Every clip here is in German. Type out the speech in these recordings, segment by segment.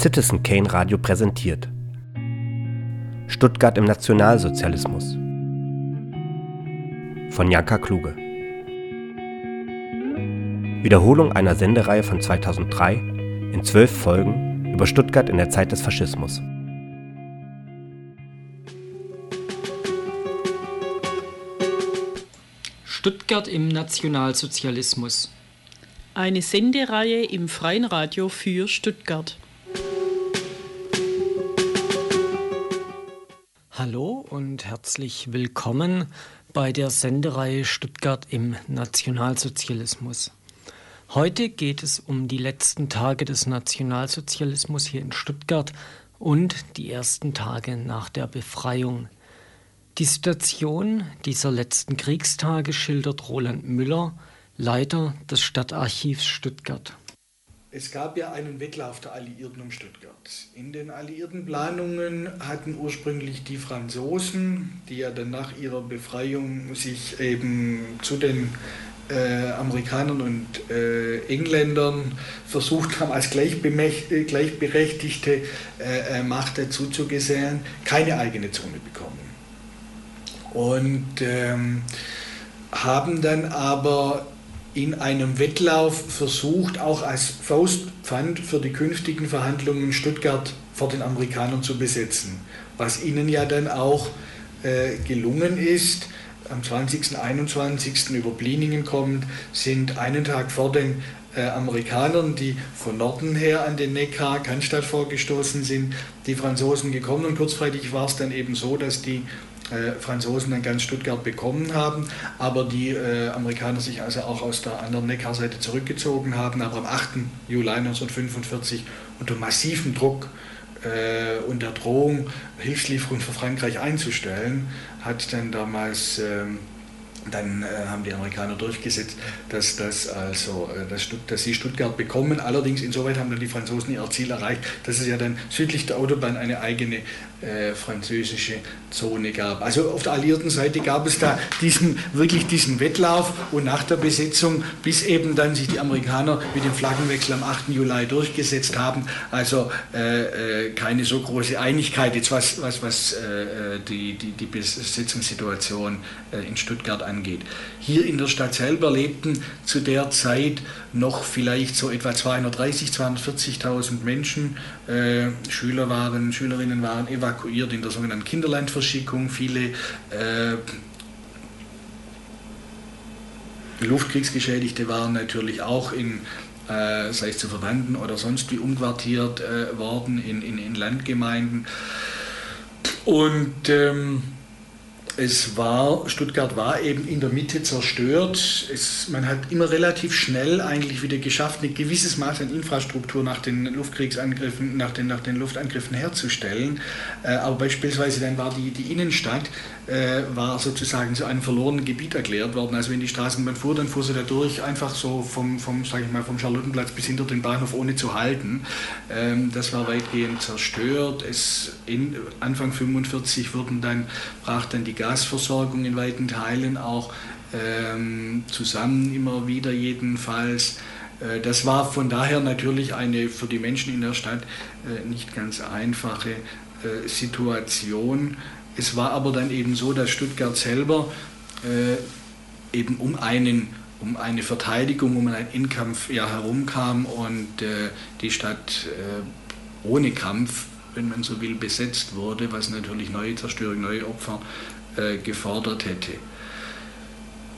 Citizen Kane Radio präsentiert. Stuttgart im Nationalsozialismus von Janka Kluge. Wiederholung einer Sendereihe von 2003 in zwölf Folgen über Stuttgart in der Zeit des Faschismus. Stuttgart im Nationalsozialismus. Eine Sendereihe im Freien Radio für Stuttgart. Hallo und herzlich willkommen bei der Sendereihe Stuttgart im Nationalsozialismus. Heute geht es um die letzten Tage des Nationalsozialismus hier in Stuttgart und die ersten Tage nach der Befreiung. Die Situation dieser letzten Kriegstage schildert Roland Müller, Leiter des Stadtarchivs Stuttgart. Es gab ja einen Wettlauf der Alliierten um Stuttgart. In den alliierten Planungen hatten ursprünglich die Franzosen, die ja dann nach ihrer Befreiung sich eben zu den äh, Amerikanern und äh, Engländern versucht haben, als gleichberechtigte äh, äh, Macht dazu zu gesellen, keine eigene Zone bekommen. Und ähm, haben dann aber in einem Wettlauf versucht, auch als Faustpfand für die künftigen Verhandlungen Stuttgart vor den Amerikanern zu besetzen. Was ihnen ja dann auch äh, gelungen ist. Am 20. 21. über Bliningen kommt, sind einen Tag vor den äh, Amerikanern, die von Norden her an den Neckar, Cannstatt vorgestoßen sind, die Franzosen gekommen und kurzfristig war es dann eben so, dass die Franzosen dann ganz Stuttgart bekommen haben, aber die äh, Amerikaner sich also auch aus der anderen Neckarseite zurückgezogen haben. Aber am 8. Juli 1945 unter massivem Druck äh, und der Drohung, Hilfslieferungen für Frankreich einzustellen, hat dann damals ähm, dann äh, haben die Amerikaner durchgesetzt, dass, das also, äh, dass, dass, sie Stuttgart bekommen. Allerdings insoweit haben dann die Franzosen ihr Ziel erreicht, dass es ja dann südlich der Autobahn eine eigene äh, französische Zone gab. Also auf der alliierten Seite gab es da diesen, wirklich diesen Wettlauf und nach der Besetzung, bis eben dann sich die Amerikaner mit dem Flaggenwechsel am 8. Juli durchgesetzt haben, also äh, äh, keine so große Einigkeit, jetzt was, was, was äh, die, die, die Besetzungssituation in Stuttgart angeht. Hier in der Stadt selber lebten zu der Zeit noch vielleicht so etwa 230, 240.000 Menschen. Äh, Schüler waren, Schülerinnen waren evakuiert in der sogenannten Kinderlandverschickung. Viele äh, Luftkriegsgeschädigte waren natürlich auch in äh, sei es zu Verwandten oder sonst wie umquartiert äh, worden in, in, in Landgemeinden. Und ähm, es war, Stuttgart war eben in der Mitte zerstört. Es, man hat immer relativ schnell eigentlich wieder geschafft, ein gewisses Maß an Infrastruktur nach den Luftkriegsangriffen, nach den, nach den Luftangriffen herzustellen. Äh, aber beispielsweise dann war die, die Innenstadt äh, war sozusagen zu einem verlorenen Gebiet erklärt worden. Also wenn die Straßenbahn fuhr, dann fuhr sie dadurch einfach so vom, vom, sag ich mal, vom Charlottenplatz bis hinter den Bahnhof ohne zu halten. Ähm, das war weitgehend zerstört. Es, in, Anfang 1945 wurden dann, brach dann die Gasversorgung in weiten Teilen auch ähm, zusammen, immer wieder jedenfalls. Äh, das war von daher natürlich eine für die Menschen in der Stadt äh, nicht ganz einfache äh, Situation. Es war aber dann eben so, dass Stuttgart selber äh, eben um einen um eine Verteidigung, um einen Innenkampf ja, herumkam und äh, die Stadt äh, ohne Kampf, wenn man so will, besetzt wurde, was natürlich neue Zerstörung, neue Opfer äh, gefordert hätte.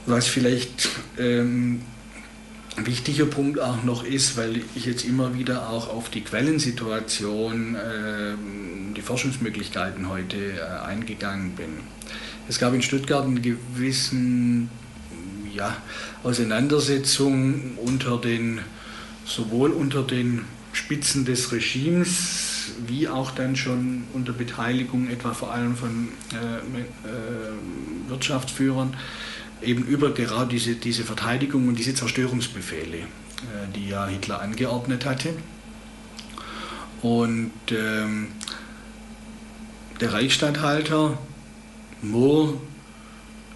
Was vielleicht ähm, wichtiger Punkt auch noch ist, weil ich jetzt immer wieder auch auf die Quellensituation, äh, die Forschungsmöglichkeiten heute äh, eingegangen bin. Es gab in Stuttgart eine gewissen ja, Auseinandersetzung unter den, sowohl unter den Spitzen des Regimes wie auch dann schon unter Beteiligung etwa vor allem von äh, äh Wirtschaftsführern eben über gerade diese, diese Verteidigung und diese Zerstörungsbefehle, äh, die ja Hitler angeordnet hatte. Und ähm, der Reichsstatthalter Mohr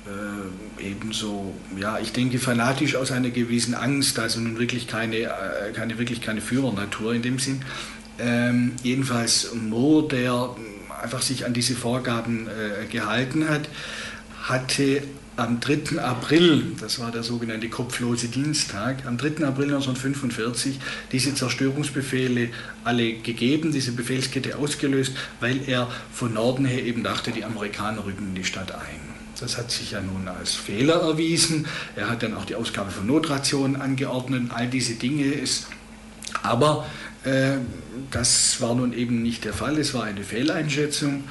äh, ebenso, ja, ich denke fanatisch aus einer gewissen Angst, also nun wirklich keine, äh, keine, wirklich keine Führernatur in dem Sinn, Ähm, jedenfalls Moore, der einfach sich an diese Vorgaben äh, gehalten hat, hatte am 3. April, das war der sogenannte kopflose Dienstag, am 3. April 1945 diese Zerstörungsbefehle alle gegeben, diese Befehlskette ausgelöst, weil er von Norden her eben dachte, die Amerikaner rücken in die Stadt ein. Das hat sich ja nun als Fehler erwiesen. Er hat dann auch die Ausgabe von Notrationen angeordnet, all diese Dinge. Ist, aber äh, das war nun eben nicht der Fall, es war eine Fehleinschätzung.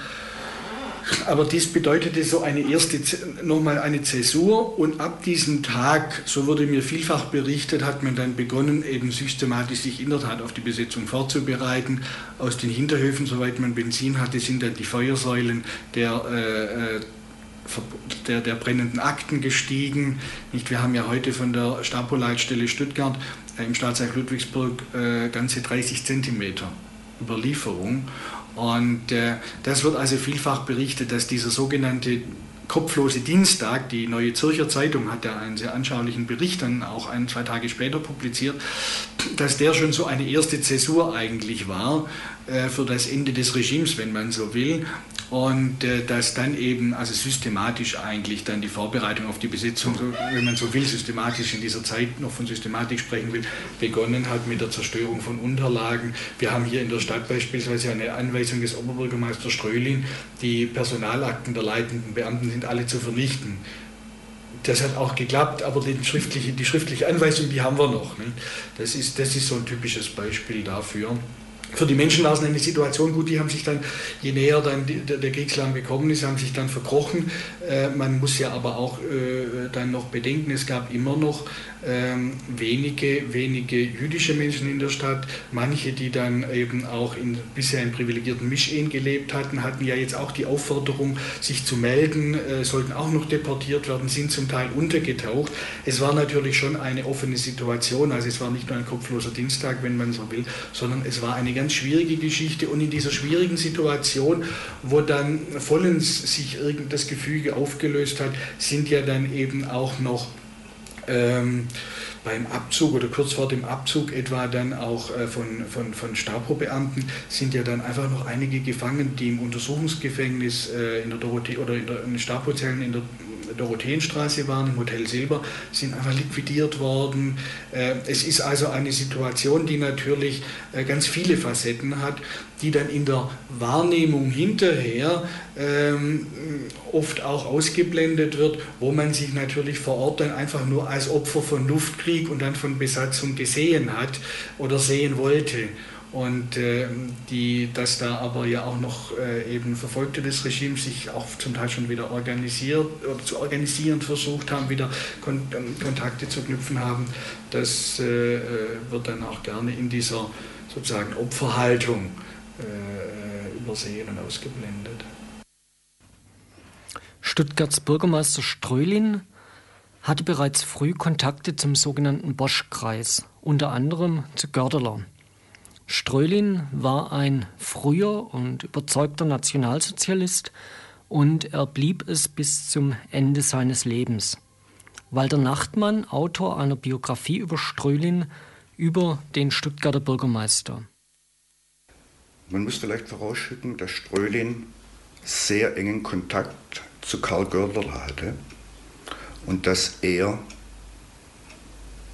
Aber dies bedeutete so eine erste, nochmal eine Zäsur und ab diesem Tag, so wurde mir vielfach berichtet, hat man dann begonnen, eben systematisch sich in der Tat auf die Besetzung vorzubereiten. Aus den Hinterhöfen, soweit man Benzin hatte, sind dann die Feuersäulen der äh, äh der, der, brennenden Akten gestiegen. Nicht? Wir haben ja heute von der Stapo-Leitstelle Stuttgart äh, im Staatsreich Ludwigsburg äh, ganze 30 Zentimeter Überlieferung. Und äh, das wird also vielfach berichtet, dass dieser sogenannte kopflose Dienstag, die Neue Zürcher Zeitung hat ja einen sehr anschaulichen Bericht dann auch ein, zwei Tage später publiziert, dass der schon so eine erste Zäsur eigentlich war für das Ende des Regimes, wenn man so will und äh, dass dann eben also systematisch eigentlich dann die Vorbereitung auf die Besetzung, wenn man so will, systematisch in dieser Zeit noch von Systematik sprechen will, begonnen hat mit der Zerstörung von Unterlagen. Wir haben hier in der Stadt beispielsweise eine Anweisung des Oberbürgermeisters Strölin, die Personalakten der leitenden Beamten sind alle zu vernichten. Das hat auch geklappt, aber die schriftliche, die schriftliche Anweisung, die haben wir noch. Das, ist, das ist so ein typisches Beispiel dafür für die Menschen war es eine Situation gut, die haben sich dann, je näher dann der, der gekommen ist, haben sich dann verkrochen. Äh, man muss ja aber auch äh, dann noch bedenken, es gab immer noch ähm, wenige, wenige jüdische Menschen in der Stadt. Manche, die dann eben auch in, bisher in privilegierten Mischehen gelebt hatten, hatten ja jetzt auch die Aufforderung, sich zu melden, äh, sollten auch noch deportiert werden, sind zum Teil untergetaucht. Es war natürlich schon eine offene Situation, also es war nicht nur ein kopfloser Dienstag, wenn man so will, sondern es war eine ganz schwierige Geschichte und in dieser schwierigen Situation, wo dann vollends sich irgend das Gefüge aufgelöst hat, sind ja dann eben auch noch ähm, beim Abzug oder kurz vor dem Abzug etwa dann auch äh, von, von, von Stapo-Beamten sind ja dann einfach noch einige gefangen, die im Untersuchungsgefängnis äh, in der Dorothee oder in, der, in den Stapo-Zellen in der Dorotheenstraße waren, im Hotel Silber, sind einfach liquidiert worden. Äh, es ist also eine Situation, die natürlich äh, ganz viele Facetten hat, die dann in der Wahrnehmung hinterher ähm, oft auch ausgeblendet wird, wo man sich natürlich vor Ort dann einfach nur als Opfer von Luftkrieg und dann von Besatzung gesehen hat oder sehen wollte. Und äh, die, dass da aber ja auch noch äh, eben Verfolgte des Regimes sich auch zum Teil schon wieder organisiert oder zu organisieren versucht haben, wieder Kon ähm, Kontakte zu knüpfen haben, das äh, äh, wird dann auch gerne in dieser sozusagen Opferhaltung übersehen und ausgeblendet. Stuttgarts Bürgermeister Strölin hatte bereits früh Kontakte zum sogenannten Bosch-Kreis, unter anderem zu Gördeler. Strölin war ein früher und überzeugter Nationalsozialist und er blieb es bis zum Ende seines Lebens. Walter Nachtmann, Autor einer Biografie über Strölin, über den Stuttgarter Bürgermeister. Man muss vielleicht vorausschicken, dass Strölin sehr engen Kontakt zu Karl Gördeler hatte und dass er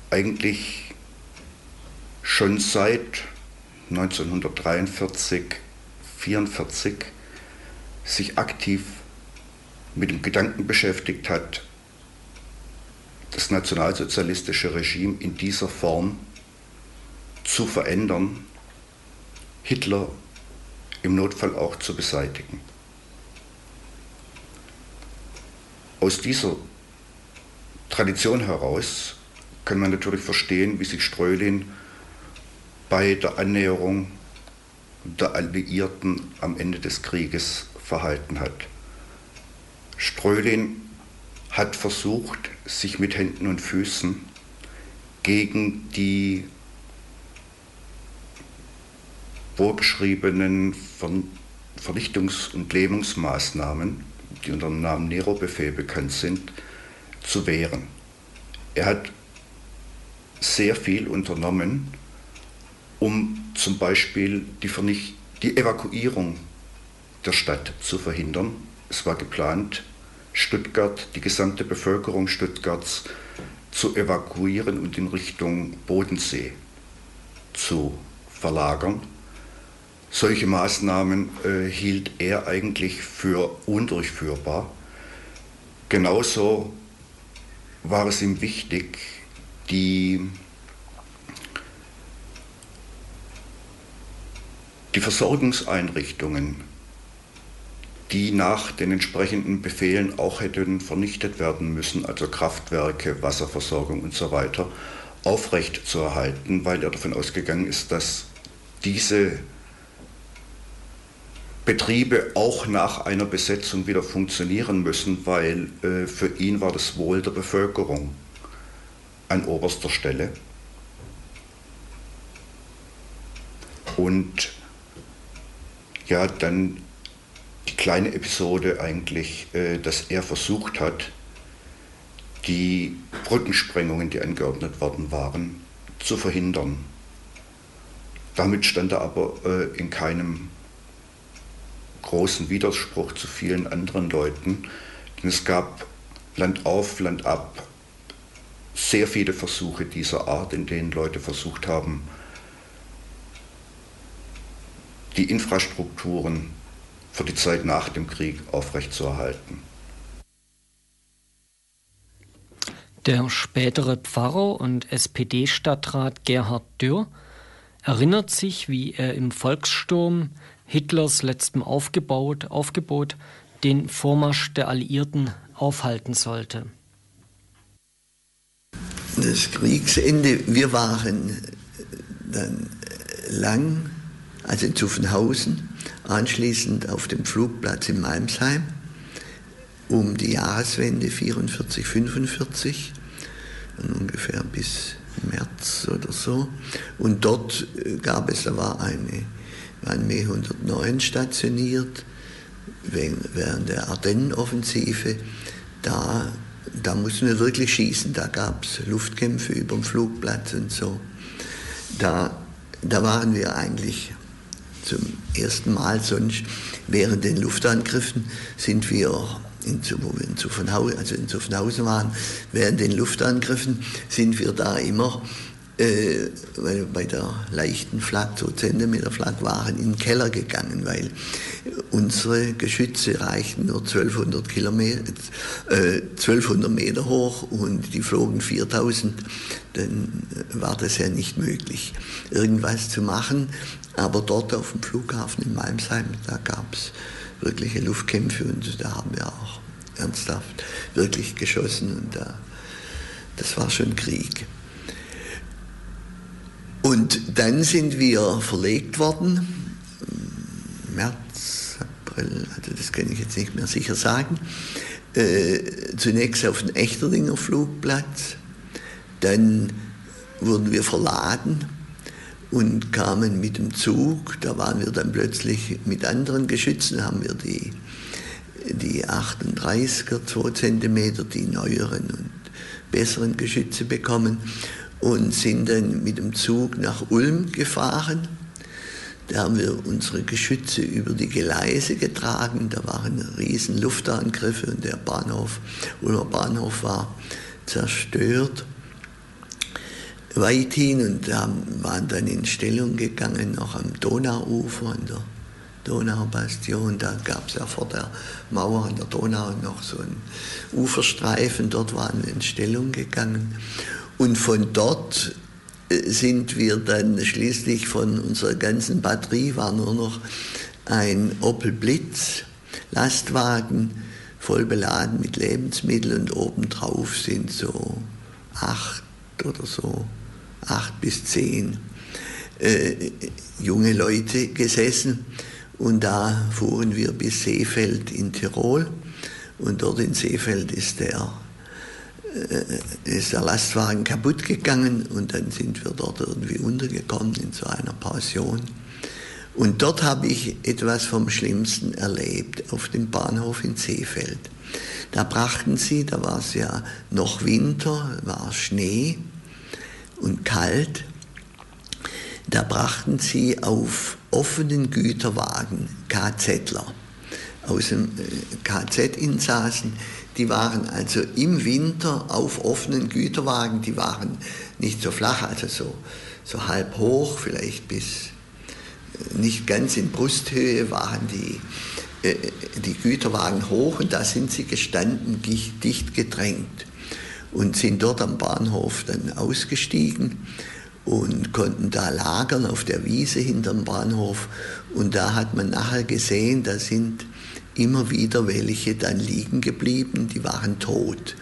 eigentlich schon seit 1943, 1944 sich aktiv mit dem Gedanken beschäftigt hat, das nationalsozialistische Regime in dieser Form zu verändern, Hitler im Notfall auch zu beseitigen. Aus dieser Tradition heraus kann man natürlich verstehen, wie sich Streulin bei der Annäherung der Alliierten am Ende des Krieges verhalten hat. Strölin hat versucht, sich mit Händen und Füßen gegen die vorgeschriebenen Vernichtungs- und Lähmungsmaßnahmen, die unter dem Namen Nero-Befehl bekannt sind, zu wehren. Er hat sehr viel unternommen, um zum Beispiel die, die Evakuierung der Stadt zu verhindern. Es war geplant, Stuttgart, die gesamte Bevölkerung Stuttgarts zu evakuieren und in Richtung Bodensee zu verlagern. Solche Maßnahmen äh, hielt er eigentlich für undurchführbar. Genauso war es ihm wichtig, die, die Versorgungseinrichtungen, die nach den entsprechenden Befehlen auch hätten vernichtet werden müssen, also Kraftwerke, Wasserversorgung und so weiter, aufrecht zu erhalten, weil er davon ausgegangen ist, dass diese Betriebe auch nach einer Besetzung wieder funktionieren müssen, weil äh, für ihn war das Wohl der Bevölkerung an oberster Stelle. Und ja, dann die kleine Episode eigentlich, äh, dass er versucht hat, die Brückensprengungen, die angeordnet worden waren, zu verhindern. Damit stand er aber äh, in keinem großen Widerspruch zu vielen anderen Leuten, denn es gab Land auf, Land ab sehr viele Versuche dieser Art, in denen Leute versucht haben, die Infrastrukturen für die Zeit nach dem Krieg aufrechtzuerhalten. Der spätere Pfarrer und SPD-Stadtrat Gerhard Dürr erinnert sich, wie er im Volkssturm Hitlers letztem Aufgebaut, Aufgebot den Vormarsch der Alliierten aufhalten sollte. Das Kriegsende, wir waren dann lang, also in Zuffenhausen, anschließend auf dem Flugplatz in Malmsheim um die Jahreswende 44, 45, ungefähr bis März oder so. Und dort äh, gab es, da war eine waren mehr 109 stationiert während der Ardennenoffensive. Da, da mussten wir wirklich schießen. Da gab es Luftkämpfe über dem Flugplatz und so. Da, da waren wir eigentlich zum ersten Mal. Sonst während den Luftangriffen sind wir in, wo wir in Zuffenhausen, also in Zuffenhausen waren, während den Luftangriffen sind wir da immer äh, weil bei der leichten Flak, so Zentimeter Flak, waren in den Keller gegangen, weil unsere Geschütze reichten nur 1200, Kilometer, äh, 1200 Meter hoch und die flogen 4000. Dann war das ja nicht möglich, irgendwas zu machen. Aber dort auf dem Flughafen in Malmsheim, da gab es wirkliche Luftkämpfe und da haben wir auch ernsthaft wirklich geschossen und da, das war schon Krieg. Und dann sind wir verlegt worden, März, April, also das kann ich jetzt nicht mehr sicher sagen, äh, zunächst auf den Echterdinger Flugplatz, dann wurden wir verladen und kamen mit dem Zug, da waren wir dann plötzlich mit anderen Geschützen, haben wir die, die 38er, 2 cm, die neueren und besseren Geschütze bekommen und sind dann mit dem Zug nach Ulm gefahren. Da haben wir unsere Geschütze über die Gleise getragen. Da waren riesen Luftangriffe und der Bahnhof, Ulmer Bahnhof war zerstört. Weithin und waren dann in Stellung gegangen, noch am Donauufer, an der Donaubastion. Da gab es ja vor der Mauer an der Donau noch so einen Uferstreifen. Dort waren wir in Stellung gegangen. Und von dort äh, sind wir dann schließlich von unserer ganzen Batterie, war nur noch ein Opel Blitz, Lastwagen, voll beladen mit Lebensmitteln und obendrauf sind so acht oder so, acht bis zehn äh, junge Leute gesessen. Und da fuhren wir bis Seefeld in Tirol. Und dort in Seefeld ist der ist der Lastwagen kaputt gegangen und dann sind wir dort irgendwie untergekommen in so einer Pension. Und dort habe ich etwas vom Schlimmsten erlebt, auf dem Bahnhof in Seefeld. Da brachten sie, da war es ja noch Winter, war Schnee und kalt. da brachten sie auf offenen Güterwagen KZler aus dem äh, KZ-Insassen. Die waren also im Winter auf offenen Güterwagen, die waren nicht so flach, also so, so halb hoch, vielleicht bis äh, nicht ganz in Brusthöhe waren die, äh, die Güterwagen hoch und da sind sie gestanden, dicht gedrängt und sind dort am Bahnhof dann ausgestiegen und konnten da lagern auf der Wiese hinterm Bahnhof. Und da hat man nachher gesehen, da sind immer wieder welche dann liegen geblieben, die waren tot.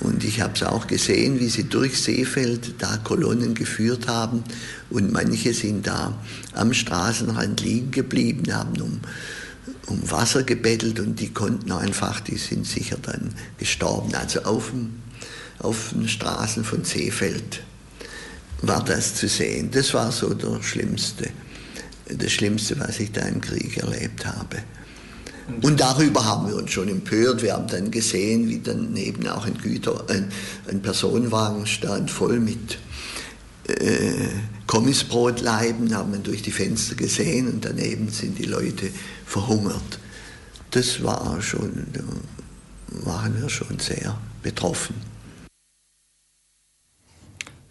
Und ich habe es auch gesehen, wie sie durch Seefeld da Kolonnen geführt haben und manche sind da am Straßenrand liegen geblieben, haben um, um Wasser gebettelt und die konnten einfach, die sind sicher dann gestorben. Also auf, dem, auf den Straßen von Seefeld war das zu sehen. Das war so der schlimmste, das Schlimmste, was ich da im Krieg erlebt habe. Und darüber haben wir uns schon empört. Wir haben dann gesehen, wie daneben auch ein, Güter, ein, ein Personenwagen stand voll mit äh, Kommissbrotleiben, haben wir durch die Fenster gesehen und daneben sind die Leute verhungert. Das war schon, waren wir schon sehr betroffen.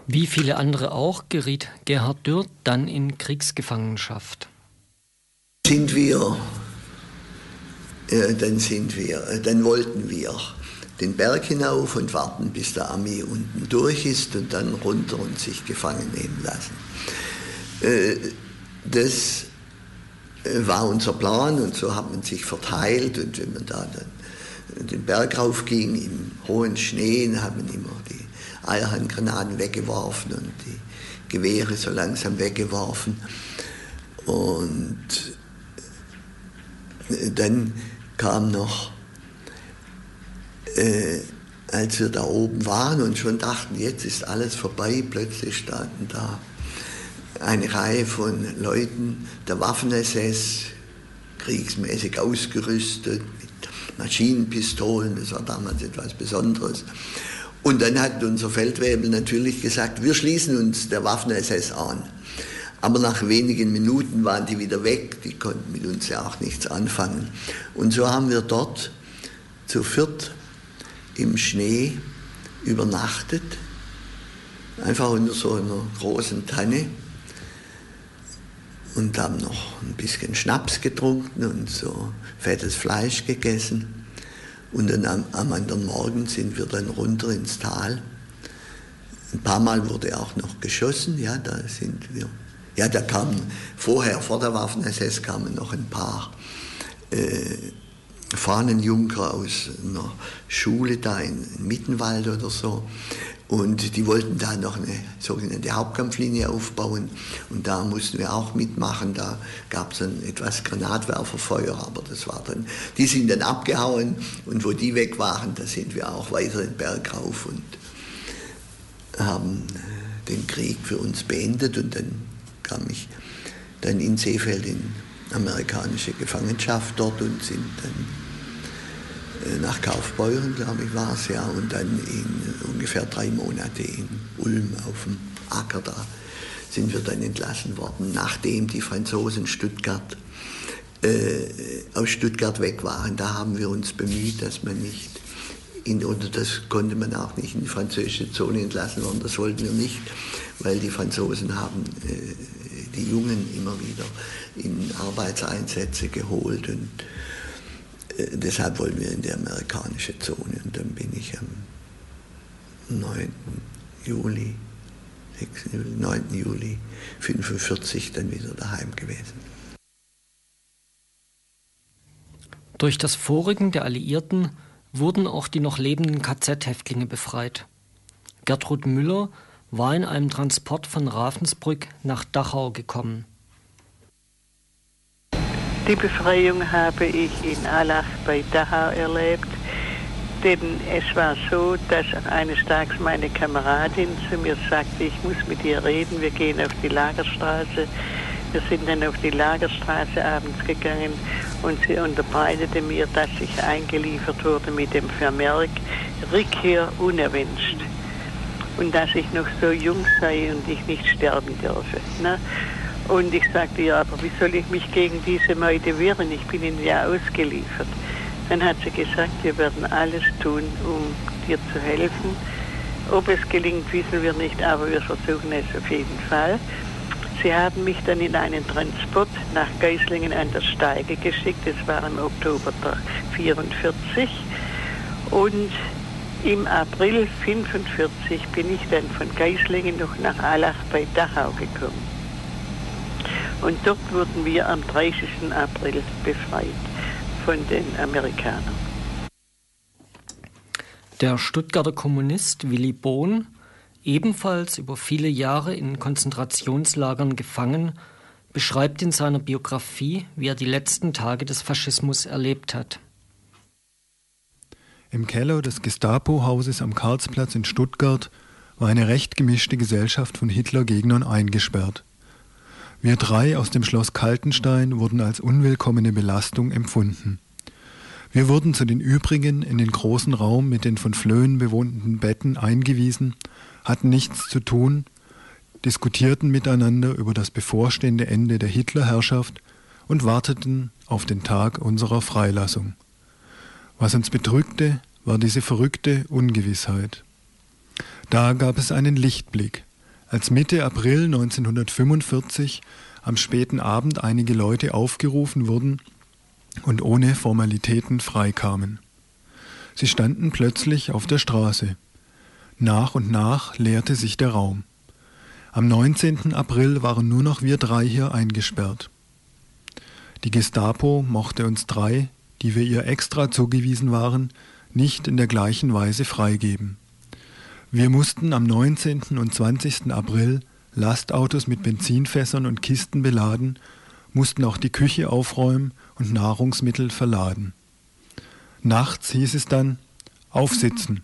Wie viele andere auch geriet Gerhard Dürr dann in Kriegsgefangenschaft. Sind wir, dann sind wir, äh, dann wollten wir den Berg hinauf und warten, bis der Armee unten durch ist und dann runter und sich gefangen nehmen lassen. Äh, das äh, war unser Plan und so hat man sich verteilt und wenn man da dann den Berg raufging im hohen Schnee, hat man immer die Eierhandgranaten weggeworfen und die Gewehre so langsam weggeworfen. Und dann kam noch, äh, als wir da oben waren und schon dachten, jetzt ist alles vorbei, plötzlich standen da eine Reihe von Leuten der Waffen-SS, kriegsmäßig ausgerüstet, mit Maschinenpistolen, das war damals etwas Besonderes. Und dann hat unser Feldwebel natürlich gesagt, wir schließen uns der Waffen-SS an. Aber nach wenigen Minuten waren die wieder weg, die konnten mit uns ja auch nichts anfangen. Und so haben wir dort zu viert im Schnee übernachtet, einfach unter so einer großen Tanne und haben noch ein bisschen Schnaps getrunken und so fettes Fleisch gegessen. Und dann am, am anderen Morgen sind wir dann runter ins Tal. Ein paar Mal wurde auch noch geschossen, ja, da sind wir. Ja, da kamen vorher, vor der Waffen-SS kamen noch ein paar äh, Fahnenjunker aus einer Schule da in, Mittenwald oder so. Und die wollten da noch eine sogenannte Hauptkampflinie aufbauen. Und da mussten wir auch mitmachen. Da gab es dann etwas Granatwerferfeuer, aber das war dann, die sind dann abgehauen. Und wo die weg waren, da sind wir auch weiter den Berg rauf und haben äh, den Krieg für uns beendet. Und dann kam ich dann in Seefeld in amerikanische Gefangenschaft dort und sind dann äh, nach Kaufbeuren, glaube ich, war es ja, und dann in ungefähr drei Monate in Ulm auf dem Acker da sind wir dann entlassen worden, nachdem die Franzosen Stuttgart, äh, aus Stuttgart weg waren. Da haben wir uns bemüht, dass man nicht, in, oder das konnte man auch nicht in die französische Zone entlassen worden, das wollten wir nicht, weil die Franzosen haben äh, die Jungen immer wieder in Arbeitseinsätze geholt und äh, deshalb wollen wir in die amerikanische Zone. Und dann bin ich am 9. Juli, 6. Juli 9. Juli 1945 dann wieder daheim gewesen. Durch das Vorrücken der Alliierten wurden auch die noch lebenden KZ-Häftlinge befreit. Gertrud Müller war in einem Transport von Ravensbrück nach Dachau gekommen. Die Befreiung habe ich in Allach bei Dachau erlebt, denn es war so, dass eines Tages meine Kameradin zu mir sagte, ich muss mit dir reden, wir gehen auf die Lagerstraße. Wir sind dann auf die Lagerstraße abends gegangen und sie unterbreitete mir, dass ich eingeliefert wurde mit dem Vermerk Rückkehr unerwünscht. Und dass ich noch so jung sei und ich nicht sterben dürfe. Ne? Und ich sagte, ja, aber wie soll ich mich gegen diese Meute wehren? Ich bin ihnen ja ausgeliefert. Dann hat sie gesagt, wir werden alles tun, um dir zu helfen. Ob es gelingt, wissen wir nicht, aber wir versuchen es auf jeden Fall. Sie haben mich dann in einen Transport nach Geislingen an der Steige geschickt. Das war im Oktober 1944. Und im April 1945 bin ich dann von Geislingen noch nach Allach bei Dachau gekommen. Und dort wurden wir am 30. April befreit von den Amerikanern. Der Stuttgarter Kommunist Willy Bohn ebenfalls über viele Jahre in Konzentrationslagern gefangen, beschreibt in seiner Biografie, wie er die letzten Tage des Faschismus erlebt hat. Im Keller des Gestapo-Hauses am Karlsplatz in Stuttgart war eine recht gemischte Gesellschaft von Hitler-Gegnern eingesperrt. Wir drei aus dem Schloss Kaltenstein wurden als unwillkommene Belastung empfunden. Wir wurden zu den übrigen in den großen Raum mit den von Flöhen bewohnten Betten eingewiesen hatten nichts zu tun, diskutierten miteinander über das bevorstehende Ende der Hitlerherrschaft und warteten auf den Tag unserer Freilassung. Was uns bedrückte, war diese verrückte Ungewissheit. Da gab es einen Lichtblick, als Mitte April 1945 am späten Abend einige Leute aufgerufen wurden und ohne Formalitäten freikamen. Sie standen plötzlich auf der Straße. Nach und nach leerte sich der Raum. Am 19. April waren nur noch wir drei hier eingesperrt. Die Gestapo mochte uns drei, die wir ihr extra zugewiesen waren, nicht in der gleichen Weise freigeben. Wir mussten am 19. und 20. April Lastautos mit Benzinfässern und Kisten beladen, mussten auch die Küche aufräumen und Nahrungsmittel verladen. Nachts hieß es dann Aufsitzen.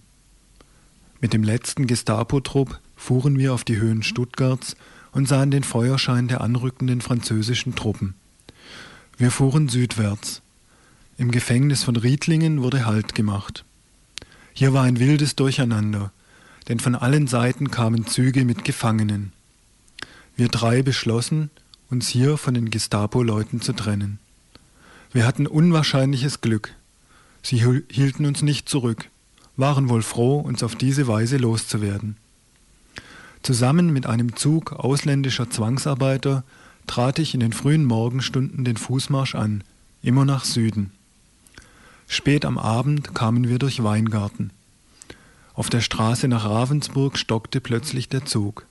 Mit dem letzten Gestapo-Trupp fuhren wir auf die Höhen Stuttgarts und sahen den Feuerschein der anrückenden französischen Truppen. Wir fuhren südwärts. Im Gefängnis von Riedlingen wurde Halt gemacht. Hier war ein wildes Durcheinander, denn von allen Seiten kamen Züge mit Gefangenen. Wir drei beschlossen, uns hier von den Gestapo-Leuten zu trennen. Wir hatten unwahrscheinliches Glück. Sie hielten uns nicht zurück waren wohl froh, uns auf diese Weise loszuwerden. Zusammen mit einem Zug ausländischer Zwangsarbeiter trat ich in den frühen Morgenstunden den Fußmarsch an, immer nach Süden. Spät am Abend kamen wir durch Weingarten. Auf der Straße nach Ravensburg stockte plötzlich der Zug.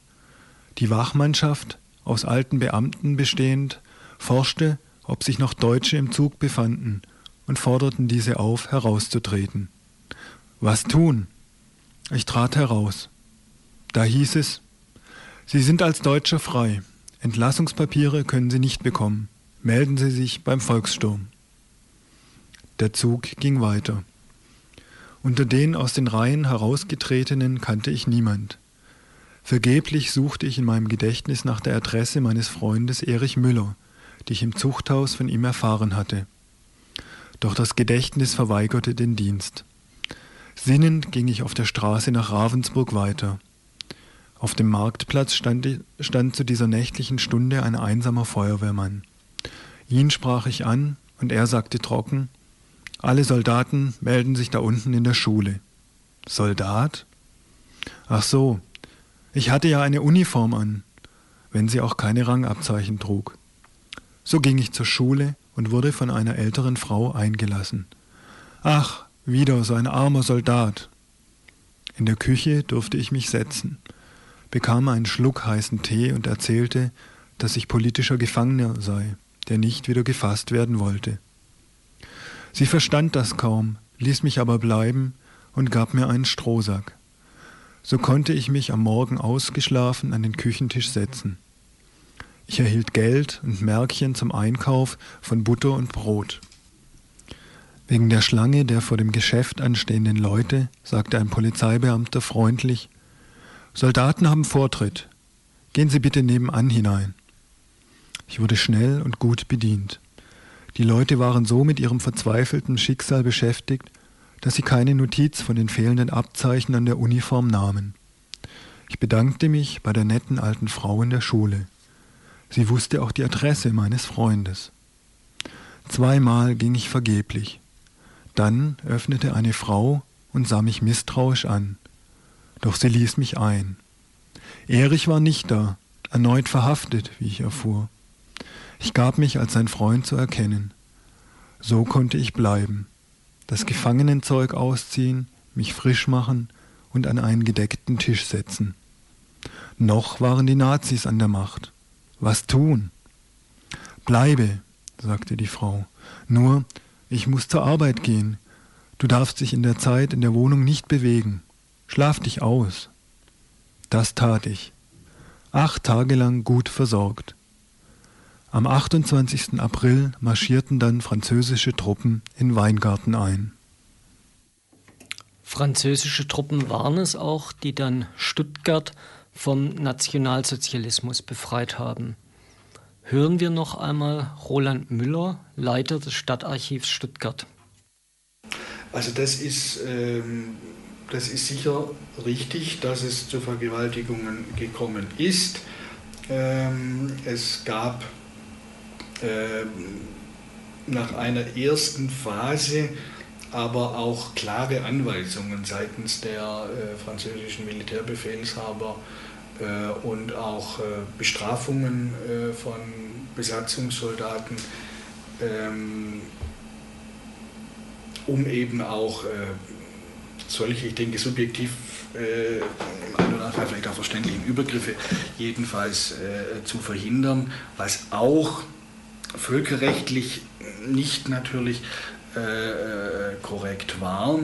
Die Wachmannschaft, aus alten Beamten bestehend, forschte, ob sich noch Deutsche im Zug befanden und forderten diese auf, herauszutreten. Was tun? Ich trat heraus. Da hieß es, Sie sind als Deutscher frei. Entlassungspapiere können Sie nicht bekommen. Melden Sie sich beim Volkssturm. Der Zug ging weiter. Unter den aus den Reihen herausgetretenen kannte ich niemand. Vergeblich suchte ich in meinem Gedächtnis nach der Adresse meines Freundes Erich Müller, die ich im Zuchthaus von ihm erfahren hatte. Doch das Gedächtnis verweigerte den Dienst. Sinnend ging ich auf der Straße nach Ravensburg weiter. Auf dem Marktplatz stand, stand zu dieser nächtlichen Stunde ein einsamer Feuerwehrmann. Ihn sprach ich an und er sagte trocken, alle Soldaten melden sich da unten in der Schule. Soldat? Ach so, ich hatte ja eine Uniform an, wenn sie auch keine Rangabzeichen trug. So ging ich zur Schule und wurde von einer älteren Frau eingelassen. Ach, wieder so ein armer Soldat. In der Küche durfte ich mich setzen, bekam einen Schluck heißen Tee und erzählte, dass ich politischer Gefangener sei, der nicht wieder gefasst werden wollte. Sie verstand das kaum, ließ mich aber bleiben und gab mir einen Strohsack. So konnte ich mich am Morgen ausgeschlafen an den Küchentisch setzen. Ich erhielt Geld und Märkchen zum Einkauf von Butter und Brot. Wegen der Schlange der vor dem Geschäft anstehenden Leute sagte ein Polizeibeamter freundlich Soldaten haben Vortritt. Gehen Sie bitte nebenan hinein. Ich wurde schnell und gut bedient. Die Leute waren so mit ihrem verzweifelten Schicksal beschäftigt, dass sie keine Notiz von den fehlenden Abzeichen an der Uniform nahmen. Ich bedankte mich bei der netten alten Frau in der Schule. Sie wusste auch die Adresse meines Freundes. Zweimal ging ich vergeblich. Dann öffnete eine Frau und sah mich misstrauisch an. Doch sie ließ mich ein. Erich war nicht da, erneut verhaftet, wie ich erfuhr. Ich gab mich als sein Freund zu erkennen. So konnte ich bleiben, das Gefangenenzeug ausziehen, mich frisch machen und an einen gedeckten Tisch setzen. Noch waren die Nazis an der Macht. Was tun? Bleibe, sagte die Frau. Nur, ich muss zur Arbeit gehen. Du darfst dich in der Zeit in der Wohnung nicht bewegen. Schlaf dich aus. Das tat ich. Acht Tage lang gut versorgt. Am 28. April marschierten dann französische Truppen in Weingarten ein. Französische Truppen waren es auch, die dann Stuttgart vom Nationalsozialismus befreit haben. Hören wir noch einmal Roland Müller, Leiter des Stadtarchivs Stuttgart. Also das ist, ähm, das ist sicher richtig, dass es zu Vergewaltigungen gekommen ist. Ähm, es gab nach einer ersten Phase aber auch klare Anweisungen seitens der äh, französischen Militärbefehlshaber, äh, und auch äh, Bestrafungen von Besatzungssoldaten, ähm, um eben auch solche, ich denke, subjektiv äh, im einen oder anderen vielleicht auch verständlichen Übergriffe jedenfalls äh, zu verhindern, was auch völkerrechtlich nicht natürlich äh, korrekt war.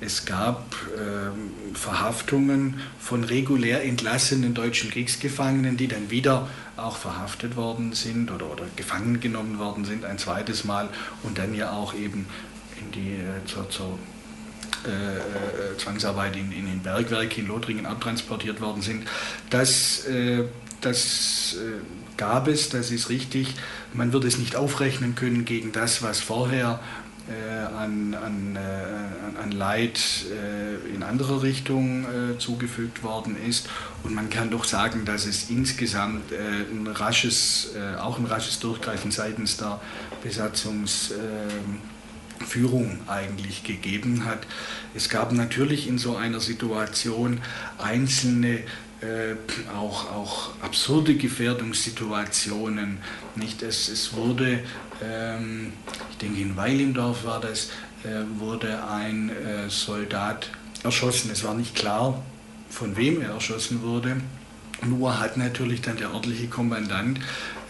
Es gab äh, Verhaftungen von regulär entlassenen deutschen Kriegsgefangenen, die dann wieder auch verhaftet worden sind oder, oder gefangen genommen worden sind, ein zweites Mal und dann ja auch eben in die, äh, zur, zur äh, äh, Zwangsarbeit in, in den Bergwerk in Lothringen abtransportiert worden sind. Das, äh, das gab es, das ist richtig. Man wird es nicht aufrechnen können gegen das, was vorher äh, an, an, äh, an Leid äh, in andere Richtungen zugefügt worden ist. Und man kann doch sagen, dass es insgesamt ein rasches, auch ein rasches Durchgreifen seitens der Besatzungsführung eigentlich gegeben hat. Es gab natürlich in so einer Situation einzelne äh, auch, auch absurde Gefährdungssituationen. Nicht? Es, es wurde, ähm, ich denke in Weilendorf war das, äh, wurde ein äh, Soldat erschossen. Es war nicht klar, von wem er erschossen wurde. Nur hat natürlich dann der örtliche Kommandant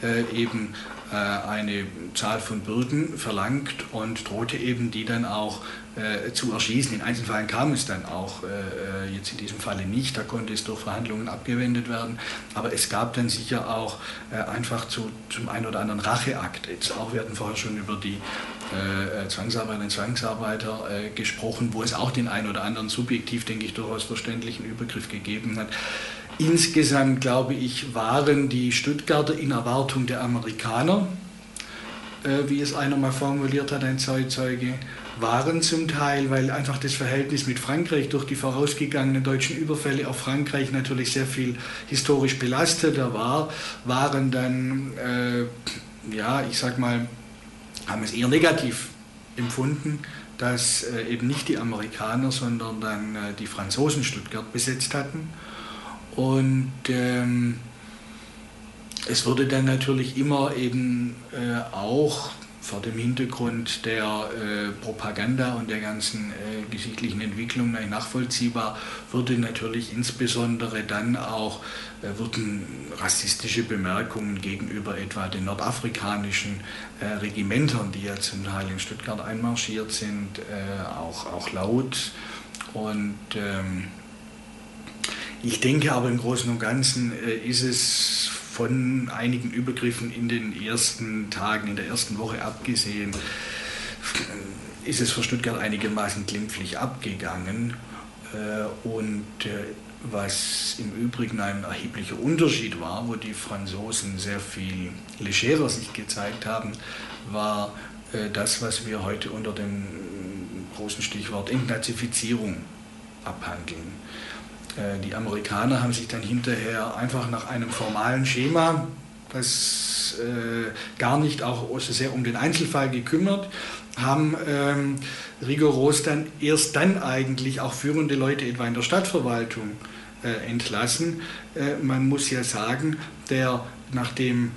äh, eben eine Zahl von Bürgen verlangt und drohte eben die dann auch äh, zu erschießen. In Einzelfällen kam es dann auch, äh, jetzt in diesem Falle nicht, da konnte es durch Verhandlungen abgewendet werden, aber es gab dann sicher auch einfach zu, zum einen oder anderen Racheakt. Jetzt auch, wir hatten vorher schon über die Zwangsarbeiterinnen und Zwangsarbeiter gesprochen, wo es auch den einen oder anderen subjektiv, denke ich, durchaus verständlichen Übergriff gegeben hat. Insgesamt, glaube ich, waren die Stuttgarter in Erwartung der Amerikaner, äh, wie es einer mal formuliert hat, ein Zeitzeuge, waren zum Teil, weil einfach das Verhältnis mit Frankreich durch die vorausgegangenen deutschen Überfälle auf Frankreich natürlich sehr viel historisch belasteter war, waren dann, äh, ja, ich sag mal, haben es eher negativ empfunden, dass äh, eben nicht die Amerikaner, sondern dann äh, die Franzosen Stuttgart besetzt hatten. Und ähm, es wurde dann natürlich immer eben äh, auch vor dem Hintergrund der äh, Propaganda und der ganzen äh, geschichtlichen Entwicklung nachvollziehbar, wurde natürlich insbesondere dann auch äh, wurden rassistische Bemerkungen gegenüber etwa den nordafrikanischen äh, Regimentern, die ja zum Teil in Stuttgart einmarschiert sind, äh, auch, auch laut. Und ähm, ich denke aber im Großen und Ganzen äh, ist es von einigen Übergriffen in den ersten Tagen, in der ersten Woche abgesehen, ist es für Stuttgart einigermaßen glimpflich abgegangen. Äh, und äh, was im Übrigen ein erheblicher Unterschied war, wo die Franzosen sehr viel legerer sich gezeigt haben, war das, was wir heute unter dem großen Stichwort Entnazifizierung abhandeln. Äh, die Amerikaner haben sich dann hinterher einfach nach einem formalen Schema, das äh, gar nicht auch sehr um den Einzelfall gekümmert, haben ähm, rigoros dann erst dann eigentlich auch führende Leute etwa in der Stadtverwaltung äh, entlassen. Äh, man muss ja sagen, der nachdem äh,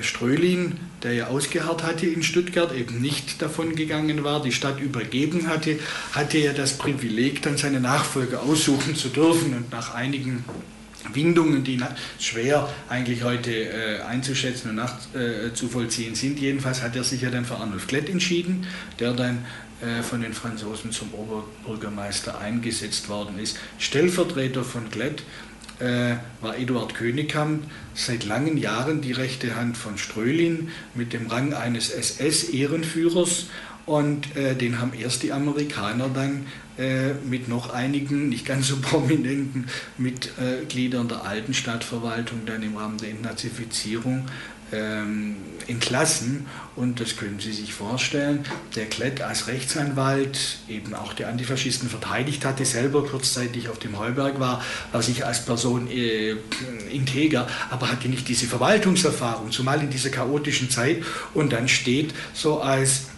Strölin, der ja ausgeharrt hatte in Stuttgart, eben nicht davon gegangen war, die Stadt übergeben hatte, hatte er das Privileg, dann seine Nachfolger aussuchen zu dürfen. Und nach einigen Windungen, die schwer eigentlich heute äh, einzuschätzen und nachzuvollziehen äh, sind, jedenfalls hat er sich ja dann für Arnulf Klett entschieden, der dann äh, von den Franzosen zum Oberbürgermeister eingesetzt worden ist. Stellvertreter von Klett äh, war Eduard Königkamp seit langen Jahren die rechte Hand von Strölin mit dem Rang eines SS-Ehrenführers und äh, den haben erst die Amerikaner dann äh, mit noch einigen, nicht ganz so prominenten Mitgliedern der alten Stadtverwaltung dann im Rahmen der Entnazifizierung ähm, entlassen. Und das können Sie sich vorstellen, der Klett als Rechtsanwalt eben auch die Antifaschisten verteidigt hatte, selber kurzzeitig auf dem Heuberg war, war sich als Person äh, integer, aber hatte nicht diese Verwaltungserfahrung, zumal in dieser chaotischen Zeit. Und dann steht so als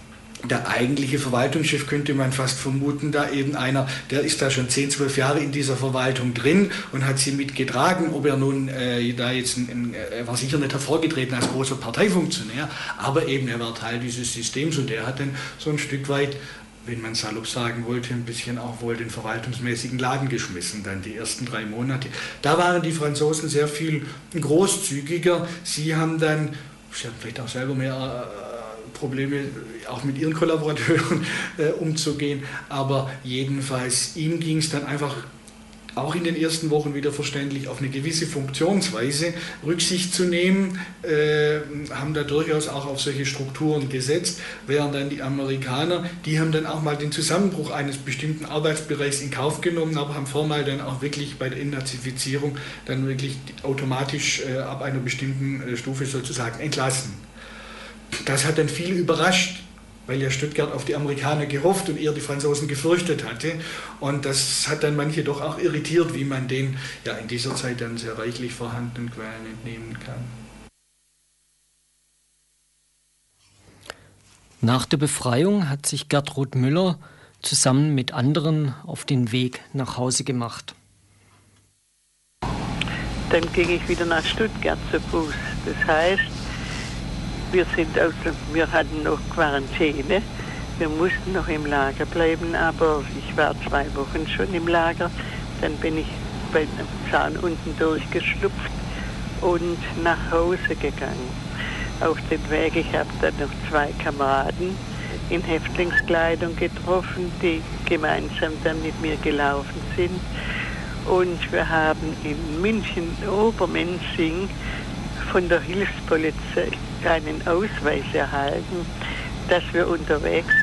der eigentliche Verwaltungschef könnte man fast vermuten, da eben einer, der ist da schon 10, 12 Jahre in dieser Verwaltung drin und hat sie mitgetragen. Ob er nun äh, da jetzt, ein, ein, er war sicher nicht hervorgetreten als großer Parteifunktionär, aber eben er war Teil dieses Systems und er hat dann so ein Stück weit wenn man salopp sagen wollte, ein bisschen auch wohl den verwaltungsmäßigen Laden geschmissen, dann die ersten drei Monate. Da waren die Franzosen sehr viel großzügiger. Sie haben dann, sie haben vielleicht auch selber mehr äh, Probleme auch mit ihren Kollaborateuren äh, umzugehen. Aber jedenfalls ihm ging es dann einfach auch in den ersten Wochen wieder verständlich auf eine gewisse Funktionsweise Rücksicht zu nehmen, äh, haben da durchaus auch auf solche Strukturen gesetzt, während dann die Amerikaner, die haben dann auch mal den Zusammenbruch eines bestimmten Arbeitsbereichs in Kauf genommen, aber haben formal dann auch wirklich bei der Entnazifizierung dann wirklich automatisch äh, ab einer bestimmten äh, Stufe sozusagen entlassen. Das hat dann viel überrascht, weil ja Stuttgart auf die Amerikaner gehofft und eher die Franzosen gefürchtet hatte. Und das hat dann manche doch auch irritiert, wie man den ja in dieser Zeit dann sehr reichlich vorhandenen Quellen entnehmen kann. Nach der Befreiung hat sich Gertrud Müller zusammen mit anderen auf den Weg nach Hause gemacht. Dann ging ich wieder nach Stuttgart zu Fuß. Das heißt, wir, sind aus, wir hatten noch Quarantäne. Wir mussten noch im Lager bleiben, aber ich war zwei Wochen schon im Lager. Dann bin ich beim Zahn unten durchgeschlupft und nach Hause gegangen. Auf dem Weg, ich habe dann noch zwei Kameraden in Häftlingskleidung getroffen, die gemeinsam dann mit mir gelaufen sind. Und wir haben in München Obermenzing von der Hilfspolizei einen Ausweis erhalten, dass wir unterwegs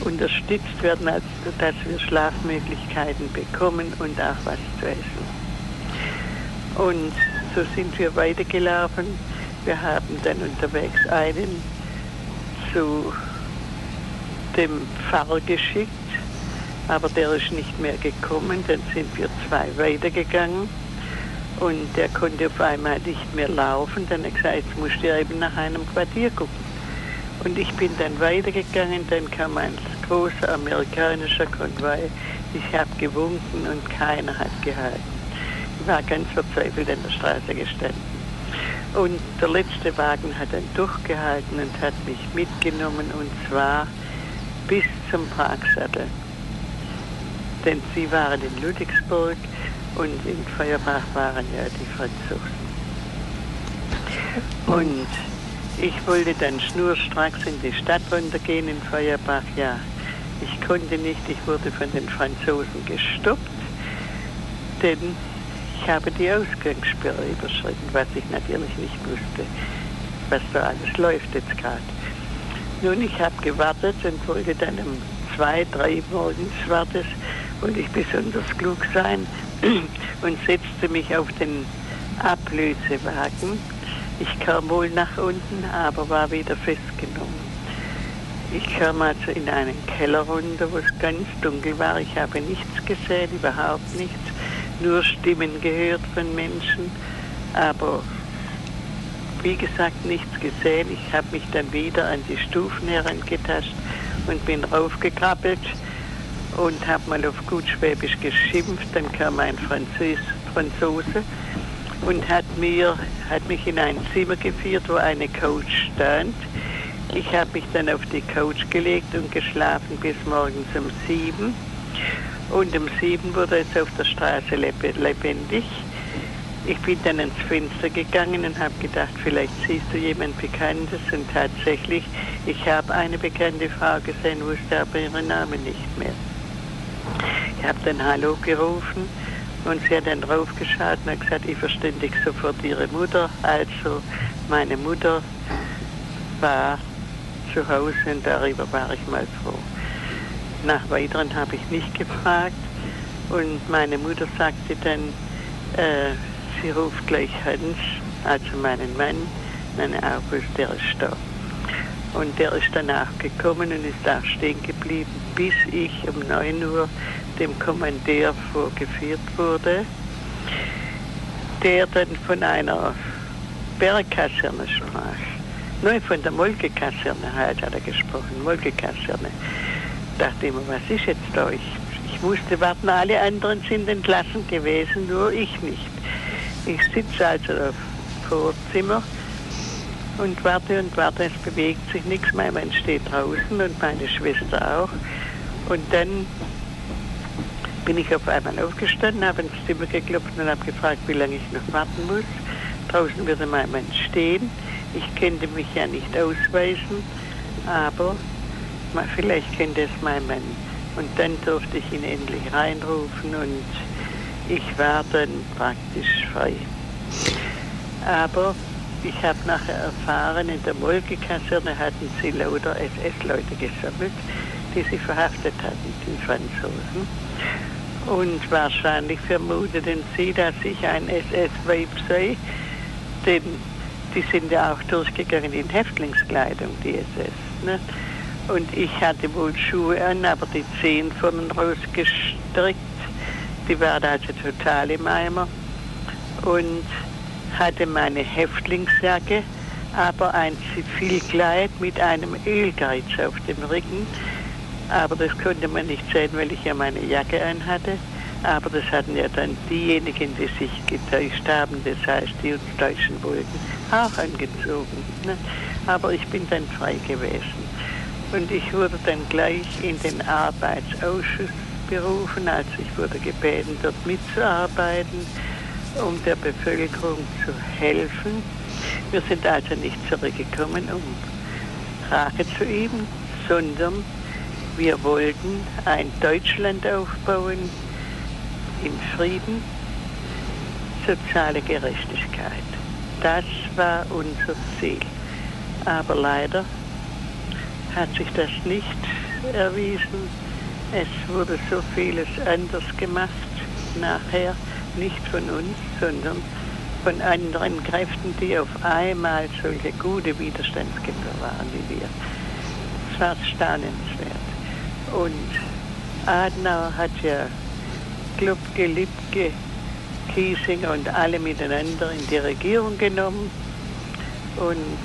unterstützt werden, also dass wir Schlafmöglichkeiten bekommen und auch was zu essen. Und so sind wir weitergelaufen. Wir haben dann unterwegs einen zu dem Pfarrer geschickt, aber der ist nicht mehr gekommen. Dann sind wir zwei weitergegangen und der konnte auf einmal nicht mehr laufen. Dann hat er gesagt, jetzt musst du eben nach einem Quartier gucken. Und ich bin dann weitergegangen, dann kam ein großer amerikanischer Konvoi. Ich habe gewunken und keiner hat gehalten. Ich war ganz verzweifelt an der Straße gestanden. Und der letzte Wagen hat dann durchgehalten und hat mich mitgenommen und zwar bis zum Parksattel. Denn sie waren in Ludwigsburg und in Feuerbach waren ja die Franzosen. Und ich wollte dann schnurstracks in die Stadt runtergehen in Feuerbach. Ja, ich konnte nicht, ich wurde von den Franzosen gestoppt, denn ich habe die Ausgangssperre überschritten, was ich natürlich nicht wusste, was da alles läuft jetzt gerade. Nun, ich habe gewartet und wollte dann um zwei, drei morgens warten, wollte ich besonders klug sein und setzte mich auf den Ablösewagen. Ich kam wohl nach unten, aber war wieder festgenommen. Ich kam also in einen Keller runter, wo es ganz dunkel war. Ich habe nichts gesehen, überhaupt nichts. nur Stimmen gehört von Menschen, aber wie gesagt nichts gesehen. Ich habe mich dann wieder an die Stufen herangetastet und bin raufgekrabbelt und habe mal auf gut Schwäbisch geschimpft. Dann kam ein Französ, Franzose und hat, mir, hat mich in ein Zimmer geführt, wo eine Couch stand. Ich habe mich dann auf die Couch gelegt und geschlafen bis morgens um sieben. Und um sieben wurde es auf der Straße lebendig. Ich bin dann ans Fenster gegangen und habe gedacht, vielleicht siehst du jemand Bekanntes. Und tatsächlich, ich habe eine bekannte Frau gesehen, wusste aber ihren Namen nicht mehr. Ich habe dann Hallo gerufen und sie hat dann draufgeschaut und hat gesagt, ich verständige sofort ihre Mutter. Also meine Mutter war zu Hause und darüber war ich mal froh. Nach weiteren habe ich nicht gefragt und meine Mutter sagte dann, äh, sie ruft gleich Hans, also meinen Mann, meinen August, der ist da. Und der ist danach gekommen und ist da stehen geblieben, bis ich um 9 Uhr dem Kommandeur vorgeführt wurde, der dann von einer Bergkaserne sprach. Nein, von der Molkekaserne halt hat er gesprochen, Molkekaserne. Dachte immer, was ist jetzt da? Ich, ich musste warten, alle anderen sind entlassen gewesen, nur ich nicht. Ich sitze also im Vorzimmer und warte und warte, es bewegt sich nichts. Mein Mann steht draußen und meine Schwester auch. Und dann bin ich auf einmal aufgestanden, habe ins Zimmer geklopft und habe gefragt, wie lange ich noch warten muss. Draußen würde mein Mann stehen. Ich könnte mich ja nicht ausweisen, aber vielleicht könnte es mein Mann. Und dann durfte ich ihn endlich reinrufen und ich war dann praktisch frei. Aber ich habe nachher erfahren, in der Molke-Kaserne hatten sie lauter SS-Leute gesammelt, die sie verhaftet hatten, die Franzosen. Und wahrscheinlich vermuteten sie, dass ich ein SS-Weib sei, denn die sind ja auch durchgegangen in Häftlingskleidung, die SS. Ne? Und ich hatte wohl Schuhe an, aber die Zehen von rausgestrickt. Die waren also total im Eimer. Und hatte meine Häftlingsjacke, aber ein Zivilkleid mit einem Ölgreiz auf dem Rücken aber das konnte man nicht sehen, weil ich ja meine Jacke anhatte. Aber das hatten ja dann diejenigen, die sich getäuscht haben, das heißt, die uns täuschen wollten, auch angezogen. Ne? Aber ich bin dann frei gewesen. Und ich wurde dann gleich in den Arbeitsausschuss berufen, also ich wurde gebeten, dort mitzuarbeiten, um der Bevölkerung zu helfen. Wir sind also nicht zurückgekommen, um Rache zu üben, sondern wir wollten ein Deutschland aufbauen in Frieden, soziale Gerechtigkeit. Das war unser Ziel. Aber leider hat sich das nicht erwiesen. Es wurde so vieles anders gemacht nachher, nicht von uns, sondern von anderen Kräften, die auf einmal solche gute Widerstandskämpfer waren wie wir. Es war staunenswert. Und Adenauer hat ja Klubke, Liebke, Kiesinger und alle miteinander in die Regierung genommen. Und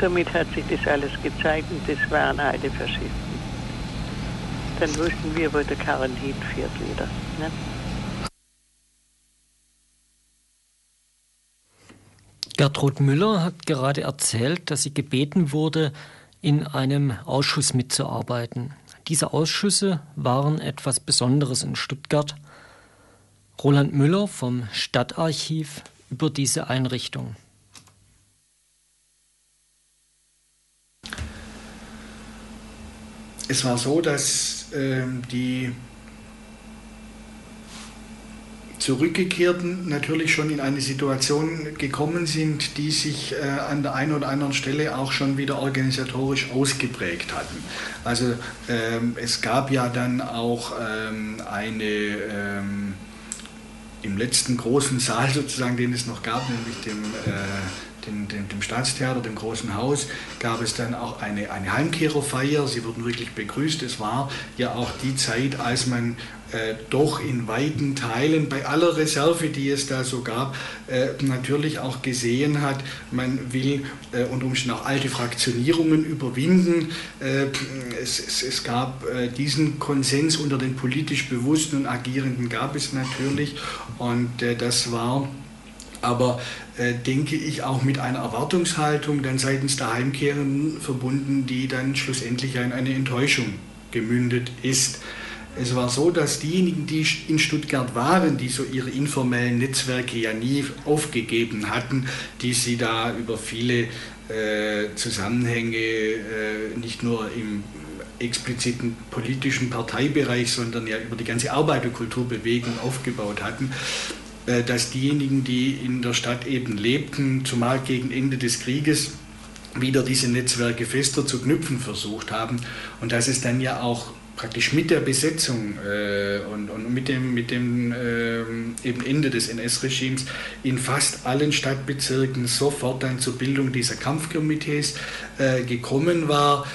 somit hat sich das alles gezeigt und das waren alte Faschisten. Dann wussten wir, wo der Karren hinführt wieder. Ne? Gertrud Müller hat gerade erzählt, dass sie gebeten wurde, in einem Ausschuss mitzuarbeiten. Diese Ausschüsse waren etwas Besonderes in Stuttgart. Roland Müller vom Stadtarchiv über diese Einrichtung. Es war so, dass äh, die Zurückgekehrten natürlich schon in eine Situation gekommen sind, die sich äh, an der einen oder anderen Stelle auch schon wieder organisatorisch ausgeprägt hatten. Also ähm, es gab ja dann auch ähm, eine ähm, im letzten großen Saal sozusagen, den es noch gab, nämlich dem äh, dem, dem, dem, Staatstheater, dem Großen Haus, gab es dann auch eine, eine Heimkehrerfeier. Sie wurden wirklich begrüßt. Es war ja auch die Zeit, als man äh, doch in weiten Teilen bei aller Reserve, die es da so gab, äh, natürlich auch gesehen hat, man will äh, unter Umständen auch alte Fraktionierungen überwinden. Äh, es, es, es, gab äh, diesen Konsens unter den politisch Bewussten und Agierenden gab es natürlich und äh, das war aber denke ich auch mit einer Erwartungshaltung dann seitens der Heimkehrenden verbunden, die dann schlussendlich in eine Enttäuschung gemündet ist. Es war so, dass diejenigen, die in Stuttgart waren, die so ihre informellen Netzwerke ja nie aufgegeben hatten, die sie da über viele äh, Zusammenhänge äh, nicht nur im expliziten politischen Parteibereich, sondern ja über die ganze Arbeiterkulturbewegung aufgebaut hatten, äh, dass diejenigen, die in der Stadt eben lebten, zumal gegen Ende des Krieges, wieder diese Netzwerke fester zu knüpfen versucht haben und dass es dann ja auch praktisch mit der Besetzung äh, und, und, mit dem, mit dem äh, eben Ende des NS-Regimes in fast allen Stadtbezirken sofort dann zur Bildung dieser Kampfkomitees äh, gekommen war.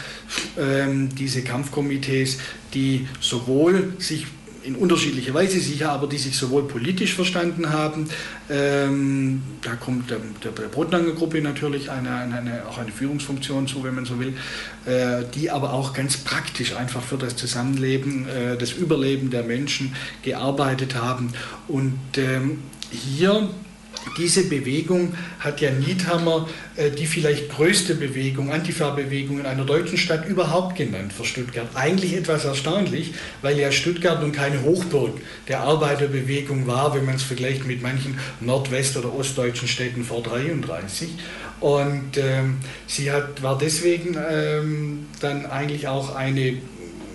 Ähm, diese Kampfkomitees, die sowohl sich in unterschiedlicher Weise sicher, aber die sich sowohl politisch verstanden haben, ähm, da kommt der, der, der Brotlanger Gruppe natürlich eine, eine, auch eine Führungsfunktion zu, wenn man so will, äh, die aber auch ganz praktisch einfach für das Zusammenleben, äh, das Überleben der Menschen gearbeitet haben. Und ähm, hier diese Bewegung hat ja Niethammer äh, die vielleicht größte Bewegung, Antifa-Bewegung in einer deutschen Stadt überhaupt genannt für Stuttgart. Eigentlich etwas erstaunlich, weil ja Stuttgart nun keine Hochburg der Arbeiterbewegung war, wenn man es vergleicht mit manchen nordwest- oder ostdeutschen Städten vor 33. Und ähm, sie hat, war deswegen ähm, dann eigentlich auch eine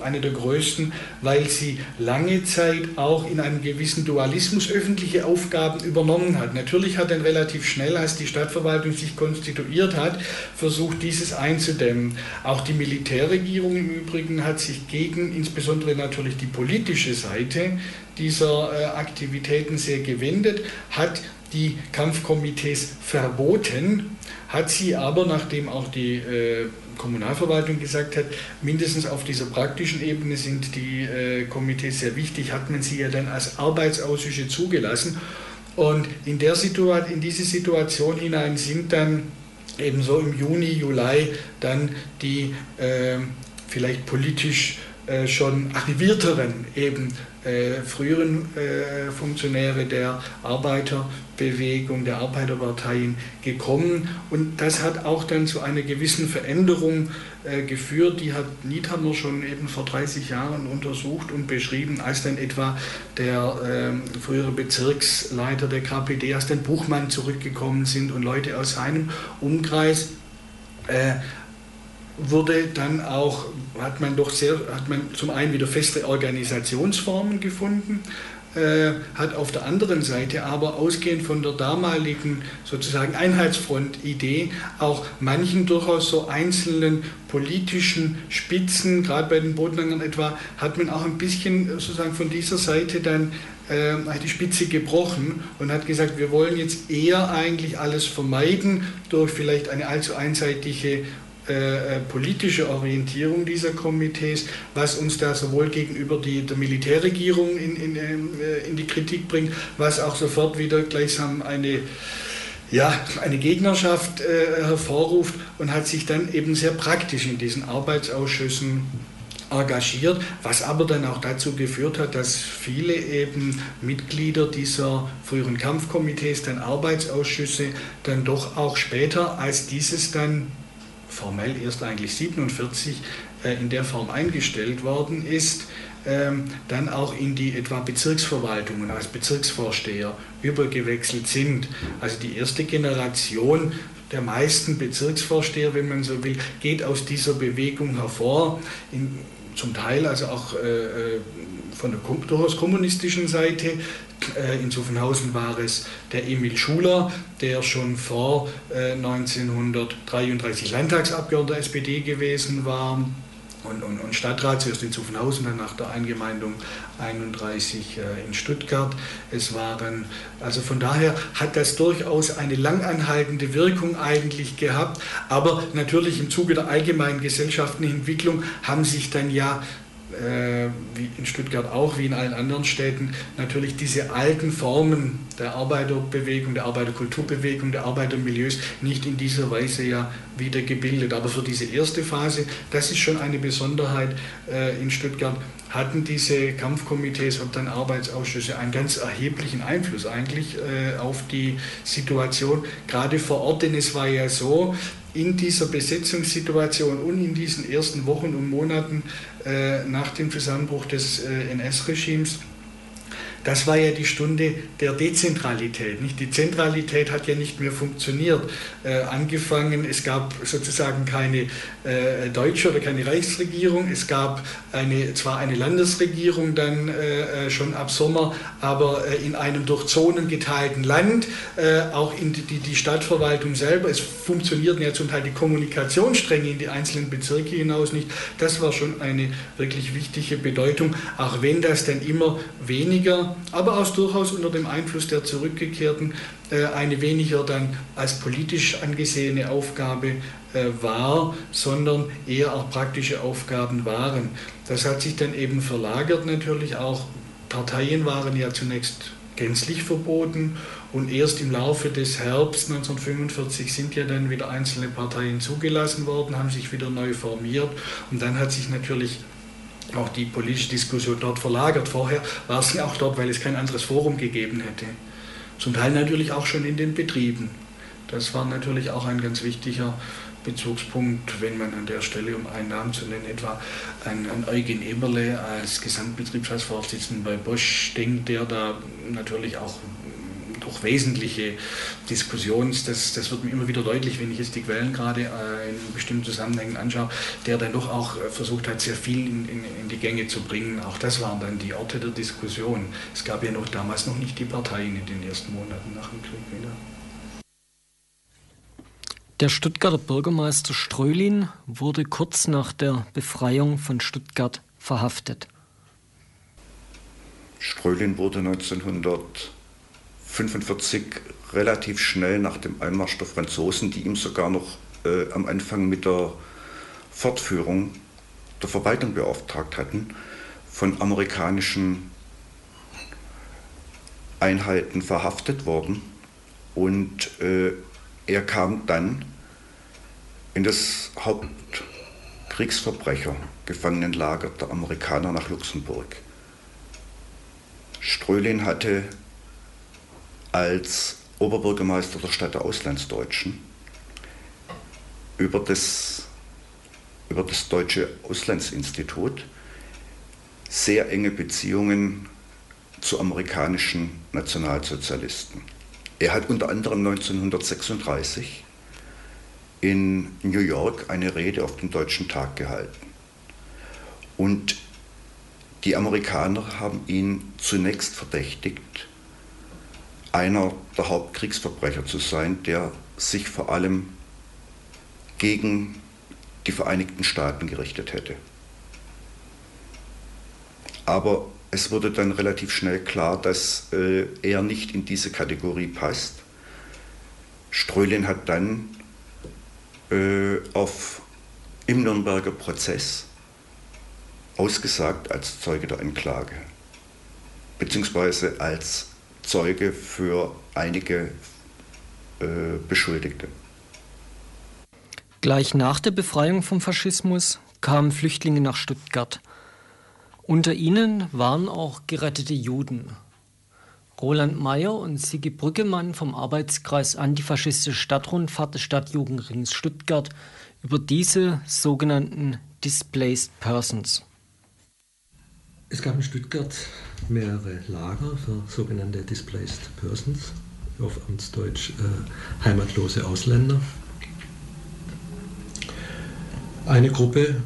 eine der größten, weil sie lange Zeit auch in einem gewissen Dualismus öffentliche Aufgaben übernommen hat. Natürlich hat dann relativ schnell, als die Stadtverwaltung sich konstituiert hat, versucht, dieses einzudämmen. Auch die Militärregierung im Übrigen hat sich gegen insbesondere natürlich die politische Seite dieser äh, Aktivitäten sehr gewendet, hat die Kampfkomitees verboten, hat sie aber, nachdem auch die äh, Kommunalverwaltung gesagt hat, mindestens auf dieser praktischen Ebene sind die äh, Komitees sehr wichtig, hat man sie ja dann als Arbeitsausschüsse zugelassen. Und in, der Situation, in diese Situation hinein sind dann ebenso im Juni, Juli dann die äh, vielleicht politisch äh, schon arrivierteren eben äh, früheren äh, Funktionäre der Arbeiterbewegung, der Arbeiterparteien gekommen. Und das hat auch dann zu einer gewissen Veränderung äh, geführt. Die hat Niethammer schon eben vor 30 Jahren untersucht und beschrieben, als dann etwa der ähm, frühere Bezirksleiter der KPD, als dann Buchmann zurückgekommen sind und Leute aus seinem Umkreis äh, wurde dann auch, hat man doch sehr, hat man zum einen wieder feste Organisationsformen gefunden, äh, hat auf der anderen Seite aber ausgehend von der damaligen sozusagen Einheitsfront-Idee auch manchen durchaus so einzelnen politischen Spitzen, gerade bei den Bodenangern etwa, hat man auch ein bisschen sozusagen von dieser Seite dann äh, die Spitze gebrochen und hat gesagt, wir wollen jetzt eher eigentlich alles vermeiden durch vielleicht eine allzu einseitige äh, äh, politische Orientierung dieser Komitees, was uns da sowohl gegenüber die, der Militärregierung in, in, äh, in die Kritik bringt, was auch sofort wieder gleichsam eine, ja, eine Gegnerschaft äh, hervorruft und hat sich dann eben sehr praktisch in diesen Arbeitsausschüssen engagiert, was aber dann auch dazu geführt hat, dass viele eben Mitglieder dieser früheren Kampfkomitees, dann Arbeitsausschüsse, dann doch auch später, als dieses dann formell erst eigentlich 47 äh, in der Form eingestellt worden ist, ähm, dann auch in die etwa Bezirksverwaltungen als Bezirksvorsteher übergewechselt sind. Also die erste Generation der meisten Bezirksvorsteher, wenn man so will, geht aus dieser Bewegung hervor. In, zum Teil also auch äh, äh von der durchaus kommunistischen Seite. Äh, in Zuffenhausen war es der Emil Schuler, der schon vor 1933 äh, Landtagsabgeordneter der SPD gewesen war. Und, und, und Stadtrat, zuerst in Zuffenhausen, dann nach der Eingemeindung 31 äh, in Stuttgart. Es waren, also von daher hat das durchaus eine langanhaltende Wirkung eigentlich gehabt, aber natürlich im Zuge der allgemeinen gesellschaftlichen Entwicklung haben sich dann ja äh, wie in Stuttgart auch, wie in allen anderen Städten, natürlich diese alten Formen der Arbeiterbewegung, der Arbeiterkulturbewegung, der Arbeitermilieus nicht in dieser Weise ja wieder gebildet. Aber für diese erste Phase, das ist schon eine Besonderheit äh, in Stuttgart, hatten diese Kampfkomitees und dann Arbeitsausschüsse einen ganz erheblichen Einfluss eigentlich äh, auf die Situation, gerade vor Ort. Denn es war ja so, in dieser Besetzungssituation und in diesen ersten Wochen und Monaten äh, nach dem Zusammenbruch des äh, NS-Regimes das war ja die Stunde der Dezentralität. Nicht? Die Zentralität hat ja nicht mehr funktioniert. Äh, angefangen, es gab sozusagen keine äh, deutsche oder keine Reichsregierung, es gab eine, zwar eine Landesregierung dann äh, äh schon ab Sommer, aber äh, in einem durch Zonen geteilten Land, äh, auch in die, die, Stadtverwaltung selber, es funktionierten ja zum Teil die Kommunikationsstränge in die einzelnen Bezirke hinaus nicht. Das war schon eine wirklich wichtige Bedeutung, auch wenn das dann immer weniger aber auch durchaus unter dem Einfluss der Zurückgekehrten äh, eine weniger dann als politisch angesehene Aufgabe äh, war, sondern eher auch praktische Aufgaben waren. Das hat sich dann eben verlagert natürlich auch. Parteien waren ja zunächst gänzlich verboten und erst im Laufe des Herbst 1945 sind ja dann wieder einzelne Parteien zugelassen worden, haben sich wieder neu formiert und dann hat sich natürlich auch die politische Diskussion dort verlagert. Vorher war ja auch dort, weil es kein anderes Forum gegeben hätte. Zum Teil natürlich auch schon in den Betrieben. Das war natürlich auch ein ganz wichtiger Bezugspunkt, wenn man an der Stelle, um einen Namen zu nennen, etwa an, an Eugen Eberle als Gesamtbetriebsratsvorsitzenden bei Bosch denkt, der da natürlich auch durch wesentliche Diskussions, das, das wird mir immer wieder deutlich, wenn ich jetzt die Quellen gerade äh, in bestimmten Zusammenhängen anschaue, der dann doch auch äh, versucht hat, sehr viel in, in, in, die Gänge zu bringen. Auch das waren dann die Orte der Diskussion. Es gab ja noch damals noch nicht die Parteien in den ersten Monaten nach dem Krieg wieder. Der Stuttgarter Bürgermeister Strölin wurde kurz nach der Befreiung von Stuttgart verhaftet. Strölin wurde 1900 1945 relativ schnell nach dem Einmarsch der Franzosen, die ihm sogar noch äh, am Anfang mit der Fortführung der Verwaltung beauftragt hatten, von amerikanischen Einheiten verhaftet worden. Und äh, er kam dann in das Hauptkriegsverbrecher-Gefangenenlager der Amerikaner nach Luxemburg. Strölin hatte als Oberbürgermeister der Stadt der Auslandsdeutschen über das, über das Deutsche Auslandsinstitut sehr enge Beziehungen zu amerikanischen Nationalsozialisten. Er hat unter anderem 1936 in New York eine Rede auf dem Deutschen Tag gehalten. Und die Amerikaner haben ihn zunächst verdächtigt, einer der Hauptkriegsverbrecher zu sein, der sich vor allem gegen die Vereinigten Staaten gerichtet hätte. Aber es wurde dann relativ schnell klar, dass äh, er nicht in diese Kategorie passt. Strölin hat dann äh, auf, im Nürnberger Prozess ausgesagt als Zeuge der Anklage, beziehungsweise als Zeuge für einige äh, Beschuldigte. Gleich nach der Befreiung vom Faschismus kamen Flüchtlinge nach Stuttgart. Unter ihnen waren auch gerettete Juden. Roland Meyer und Sigi Brückemann vom Arbeitskreis Antifaschistische Stadtrundfahrt des Stadtjugendrings Stuttgart über diese sogenannten Displaced Persons. Es gab in Stuttgart mehrere Lager für sogenannte Displaced Persons, auf Amtsdeutsch äh, heimatlose Ausländer. Eine Gruppe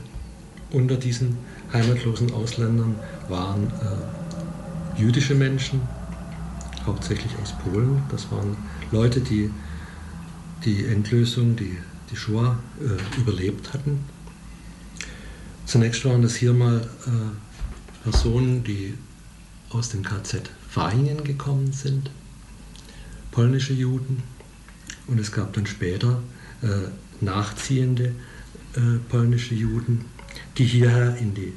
unter diesen heimatlosen Ausländern waren äh, jüdische Menschen, hauptsächlich aus Polen. Das waren Leute, die die Endlösung, die, die Shoah äh, überlebt hatten Zunächst waren das hier mal äh, Personen, die aus dem KZ Vaihingen gekommen sind, polnische Juden. Und es gab dann später äh, nachziehende äh, polnische Juden, die hierher in die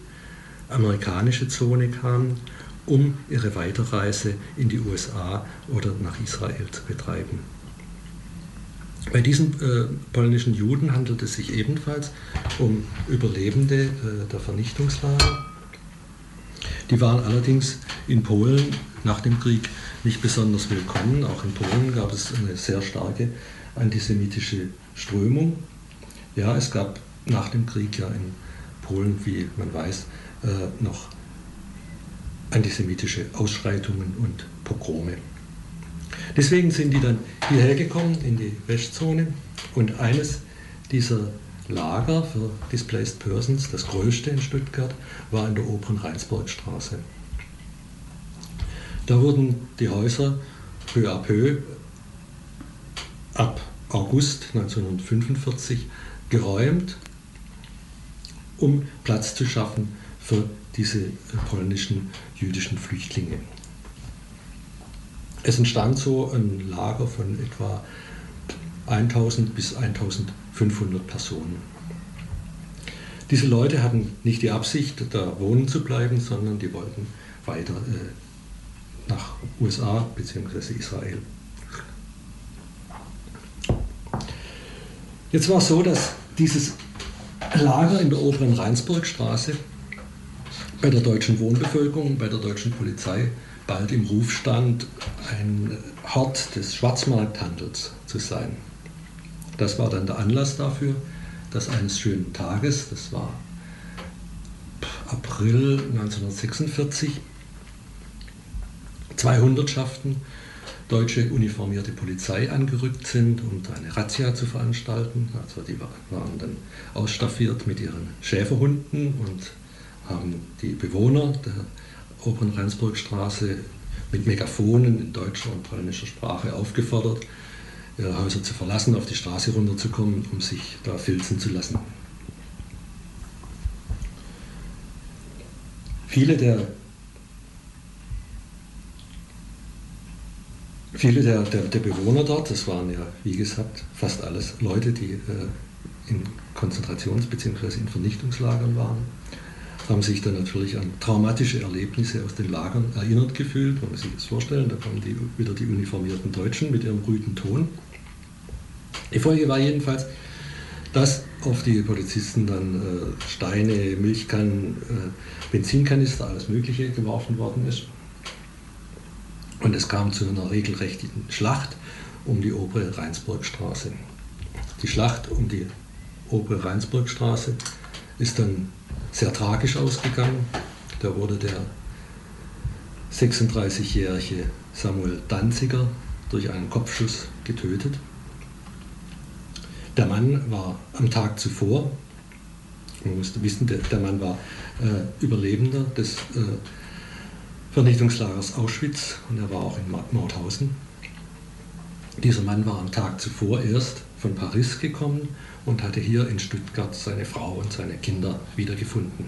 amerikanische Zone kamen, um ihre Weiterreise in die USA oder nach Israel zu betreiben. Bei diesen äh, polnischen Juden handelt es sich ebenfalls um Überlebende äh, der Vernichtungslager. Die waren allerdings in Polen nach dem Krieg nicht besonders willkommen. Auch in Polen gab es eine sehr starke antisemitische Strömung. Ja, es gab nach dem Krieg ja in Polen, wie man weiß, äh, noch antisemitische Ausschreitungen und Pogrome. Deswegen sind die dann hierher gekommen in die Westzone und eines dieser Lager für Displaced Persons, das größte in Stuttgart, war in der oberen Rheinsbergstraße. Da wurden die Häuser peu à peu ab August 1945 geräumt, um Platz zu schaffen für diese polnischen jüdischen Flüchtlinge. Es entstand so ein Lager von etwa 1000 bis 1500 Personen. Diese Leute hatten nicht die Absicht, da wohnen zu bleiben, sondern die wollten weiter äh, nach USA bzw. Israel. Jetzt war es so, dass dieses Lager in der oberen Rheinsburgstraße bei der deutschen Wohnbevölkerung, bei der deutschen Polizei bald im Ruf stand, ein Hort des Schwarzmarkthandels zu sein. Das war dann der Anlass dafür, dass eines schönen Tages, das war April 1946, zwei Hundertschaften deutsche uniformierte Polizei angerückt sind, um eine Razzia zu veranstalten. Also die waren dann ausstaffiert mit ihren Schäferhunden und haben die Bewohner der oberen Rendsburgstraße mit Megafonen in deutscher und polnischer Sprache aufgefordert, ihre Häuser zu verlassen, auf die Straße runterzukommen, um sich da filzen zu lassen. Viele der, viele der, der, der Bewohner dort, das waren ja wie gesagt fast alles Leute, die äh, in Konzentrations- bzw. in Vernichtungslagern waren, haben sich dann natürlich an traumatische Erlebnisse aus den Lagern erinnert gefühlt. Man sich das vorstellen, da kommen die, wieder die uniformierten Deutschen mit ihrem rüden Ton. Die Folge war jedenfalls, dass auf die Polizisten dann äh, Steine, Milchkannen, äh, Benzinkanister, alles Mögliche geworfen worden ist. Und es kam zu einer regelrechten Schlacht um die obere Rheinsburgstraße. Die Schlacht um die obere Rheinsburgstraße ist dann sehr tragisch ausgegangen. Da wurde der 36-jährige Samuel Danziger durch einen Kopfschuss getötet. Der Mann war am Tag zuvor, man musste wissen, der, Mann war äh, Überlebender des äh, Vernichtungslagers Auschwitz und er war auch in Mauthausen. Dieser Mann war am Tag zuvor erst von Paris gekommen und hatte hier in Stuttgart seine Frau und seine Kinder wiedergefunden.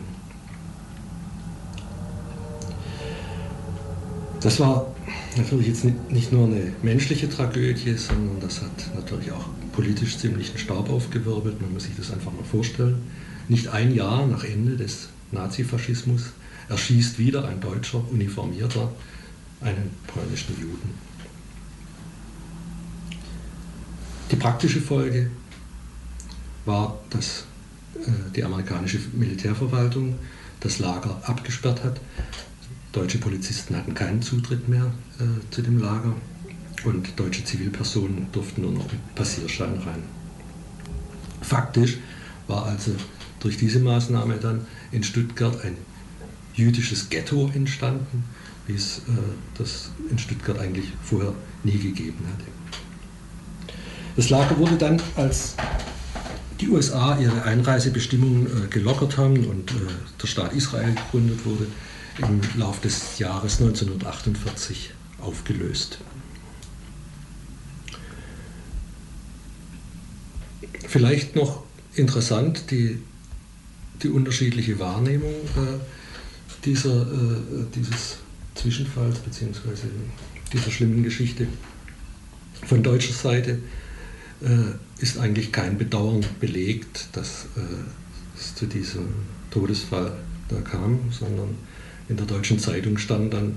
Das war natürlich jetzt nicht nur eine menschliche Tragödie, sondern das hat natürlich auch politisch ziemlich einen Staub aufgewirbelt. Man muss sich das einfach mal vorstellen. Nicht ein Jahr nach Ende des Nazifaschismus erschießt wieder ein deutscher Uniformierter einen polnischen Juden. Die praktische Folge war, dass äh, die amerikanische Militärverwaltung das Lager abgesperrt hat. Deutsche Polizisten hatten keinen Zutritt mehr äh, zu dem Lager und deutsche Zivilpersonen durften nur noch mit Passierschein rein. Faktisch war also durch diese Maßnahme dann in Stuttgart ein jüdisches Ghetto entstanden, wie es äh, das in Stuttgart eigentlich vorher nie gegeben hatte. Das Lager wurde dann als die USA ihre Einreisebestimmungen äh, gelockert haben und äh, der Staat Israel gegründet wurde, im Laufe des Jahres 1948 aufgelöst. Vielleicht noch interessant, die die unterschiedliche Wahrnehmung äh, dieser, äh, dieses Zwischenfalls bzw. dieser schlimmen Geschichte. Von deutscher Seite äh, ist eigentlich kein Bedauern belegt, dass äh, es zu diesem Todesfall da kam, sondern in der deutschen Zeitung stand dann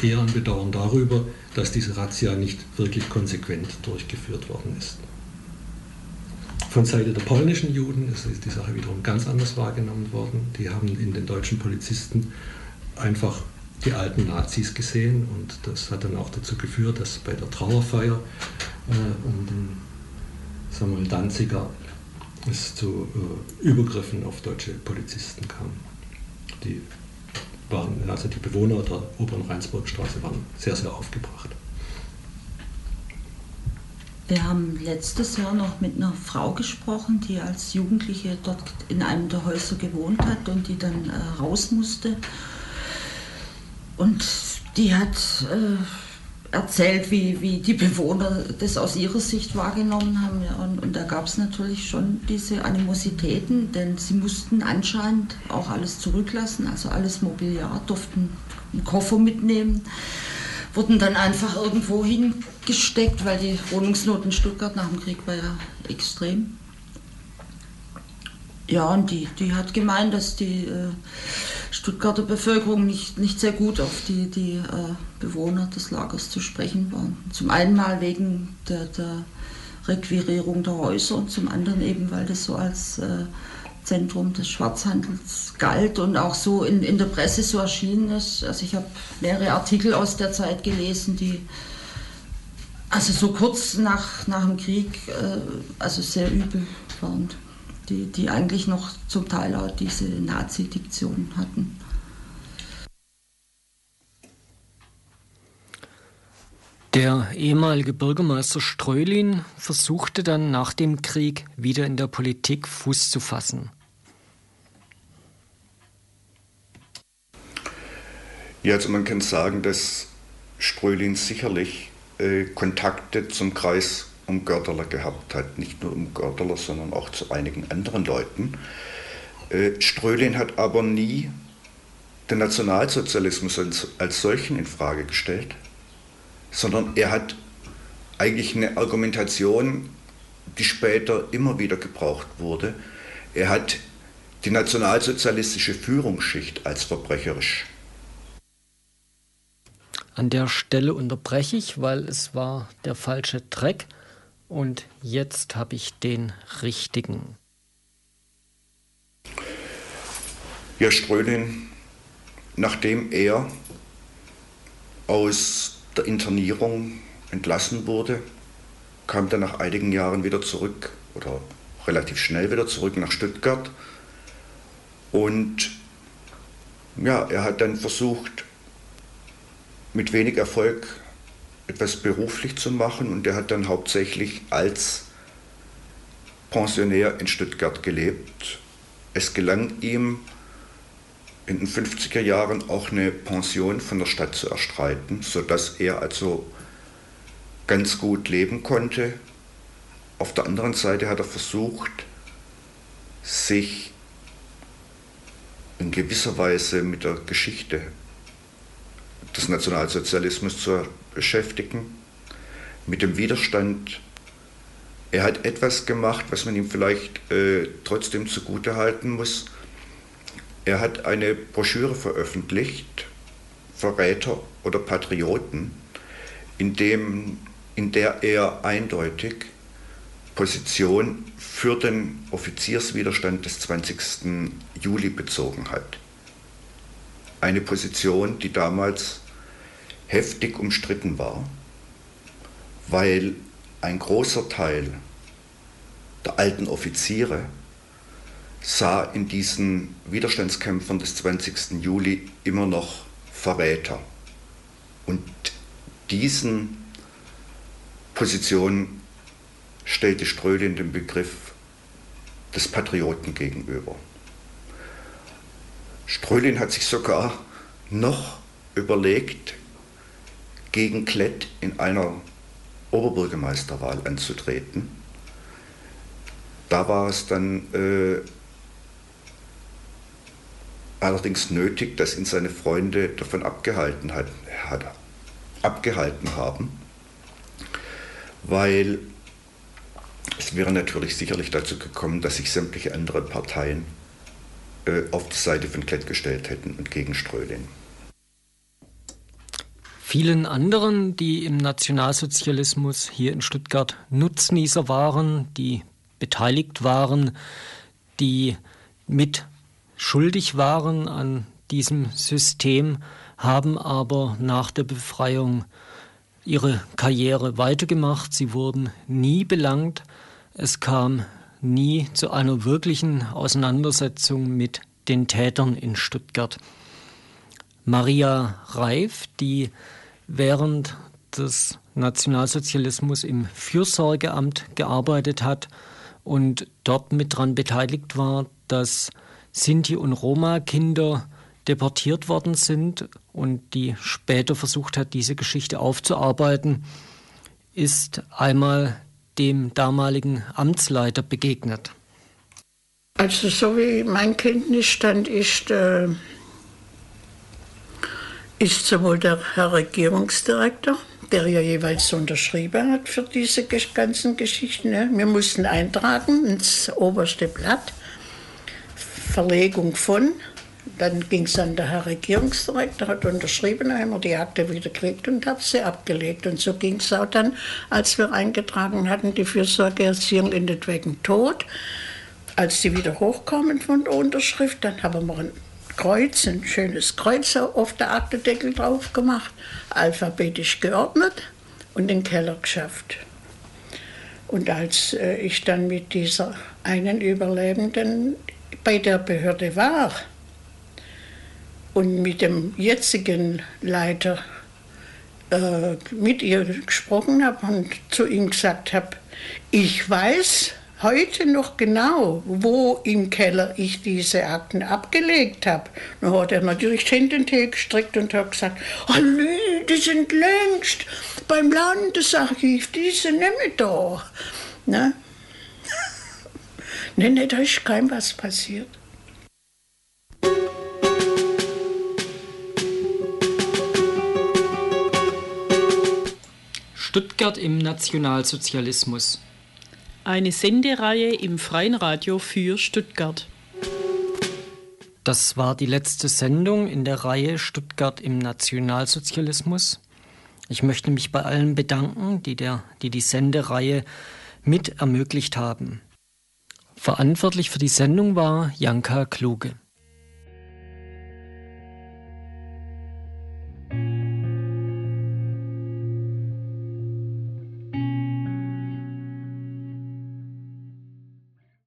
äh, eher ein Bedauern darüber, dass diese Razzia nicht wirklich konsequent durchgeführt worden ist. Von Seite der polnischen Juden ist die Sache wiederum ganz anders wahrgenommen worden. Die haben in den deutschen Polizisten einfach die alten Nazis gesehen und das hat dann auch dazu geführt, dass bei der Trauerfeier äh, um den Samuel Danziger es zu äh, Übergriffen auf deutsche Polizisten kam. Die waren, also die Bewohner der oberen Rheinsburgstraße waren sehr, sehr aufgebracht. Wir haben letztes Jahr noch mit einer Frau gesprochen, die als Jugendliche dort in einem der Häuser gewohnt hat und die dann äh, raus musste. Und die hat äh, erzählt, wie, wie die Bewohner das aus ihrer Sicht wahrgenommen haben. Ja. Und, und da gab es natürlich schon diese Animositäten, denn sie mussten anscheinend auch alles zurücklassen, also alles Mobiliar, durften einen Koffer mitnehmen wurden dann einfach irgendwo hingesteckt, weil die Wohnungsnot in Stuttgart nach dem Krieg war ja extrem. Ja, und die, die hat gemeint, dass die äh, Stuttgarter Bevölkerung nicht, nicht sehr gut auf die, die äh, Bewohner des Lagers zu sprechen waren. Zum einen mal wegen der, der Requirierung der Häuser und zum anderen eben, weil das so als äh, Zentrum des Schwarzhandels galt und auch so in, in der Presse so erschienen ist. Also ich habe mehrere Artikel aus der Zeit gelesen, die also so kurz nach, nach dem Krieg äh, also sehr übel waren, die, die eigentlich noch zum Teil auch diese Nazi-Diktion hatten. Der ehemalige Bürgermeister Streulin versuchte dann nach dem Krieg wieder in der Politik Fuß zu fassen. Ja, also man kann sagen, dass Streulin sicherlich äh, Kontakte zum Kreis um Gördeler gehabt hat. Nicht nur um Gördeler, sondern auch zu einigen anderen Leuten. Äh, Strölin hat aber nie den Nationalsozialismus als, als solchen in Frage gestellt sondern er hat eigentlich eine Argumentation, die später immer wieder gebraucht wurde. Er hat die nationalsozialistische Führungsschicht als verbrecherisch. An der Stelle unterbreche ich, weil es war der falsche Track und jetzt habe ich den richtigen. Ja, Strölin, nachdem er aus der Internierung entlassen wurde, kam dann nach einigen Jahren wieder zurück oder relativ schnell wieder zurück nach Stuttgart. Und ja, er hat dann versucht, mit wenig Erfolg etwas beruflich zu machen und er hat dann hauptsächlich als Pensionär in Stuttgart gelebt. Es gelang ihm, in den 50er Jahren auch eine Pension von der Stadt zu erstreiten, sodass er also ganz gut leben konnte. Auf der anderen Seite hat er versucht, sich in gewisser Weise mit der Geschichte des Nationalsozialismus zu beschäftigen, mit dem Widerstand. Er hat etwas gemacht, was man ihm vielleicht äh, trotzdem zugutehalten muss. Er hat eine Broschüre veröffentlicht, Verräter oder Patrioten, in, dem, in der er eindeutig Position für den Offizierswiderstand des 20. Juli bezogen hat. Eine Position, die damals heftig umstritten war, weil ein großer Teil der alten Offiziere sah in diesen Widerstandskämpfern des 20. Juli immer noch Verräter. Und diesen Positionen stellte Strödin den Begriff des Patrioten gegenüber. Strölin hat sich sogar noch überlegt, gegen Klett in einer Oberbürgermeisterwahl anzutreten. Da war es dann äh, allerdings nötig, dass ihn seine Freunde davon abgehalten, hat, hat, abgehalten haben, weil es wäre natürlich sicherlich dazu gekommen, dass sich sämtliche andere Parteien äh, auf die Seite von Klett gestellt hätten und gegen Ströding. Vielen anderen, die im Nationalsozialismus hier in Stuttgart Nutznießer waren, die beteiligt waren, die mit schuldig waren an diesem System, haben aber nach der Befreiung ihre Karriere weitergemacht. Sie wurden nie belangt. Es kam nie zu einer wirklichen Auseinandersetzung mit den Tätern in Stuttgart. Maria Reif, die während des Nationalsozialismus im Fürsorgeamt gearbeitet hat und dort mit daran beteiligt war, dass Sinti- und Roma-Kinder deportiert worden sind und die später versucht hat, diese Geschichte aufzuarbeiten, ist einmal dem damaligen Amtsleiter begegnet. Also so wie mein Kenntnisstand ist, äh, ist sowohl der Herr Regierungsdirektor, der ja jeweils unterschrieben hat für diese ganzen Geschichten. Ne? Wir mussten eintragen ins oberste Blatt, Verlegung von, dann ging es an der Herr Regierungsdirektor, hat unterschrieben, wir die Akte wieder gekriegt und hat sie abgelegt. Und so ging es auch dann, als wir eingetragen hatten, die Fürsorgeerziehung endet wegen Tod. Als sie wieder hochkamen von der Unterschrift, dann haben wir ein Kreuz, ein schönes Kreuz auf der Aktendeckel drauf gemacht, alphabetisch geordnet und den Keller geschafft. Und als äh, ich dann mit dieser einen Überlebenden bei der Behörde war, und mit dem jetzigen Leiter äh, mit ihr gesprochen habe und zu ihm gesagt habe, ich weiß heute noch genau, wo im Keller ich diese Akten abgelegt habe. Dann hat er natürlich die Hände gestreckt und hat gesagt, oh die sind längst beim Landesarchiv, diese nehme ich da. Ne? Nee, nee, da ist kein was passiert. Stuttgart im Nationalsozialismus. Eine Sendereihe im Freien Radio für Stuttgart. Das war die letzte Sendung in der Reihe Stuttgart im Nationalsozialismus. Ich möchte mich bei allen bedanken, die, der, die die Sendereihe mit ermöglicht haben. Verantwortlich für die Sendung war Janka Kluge.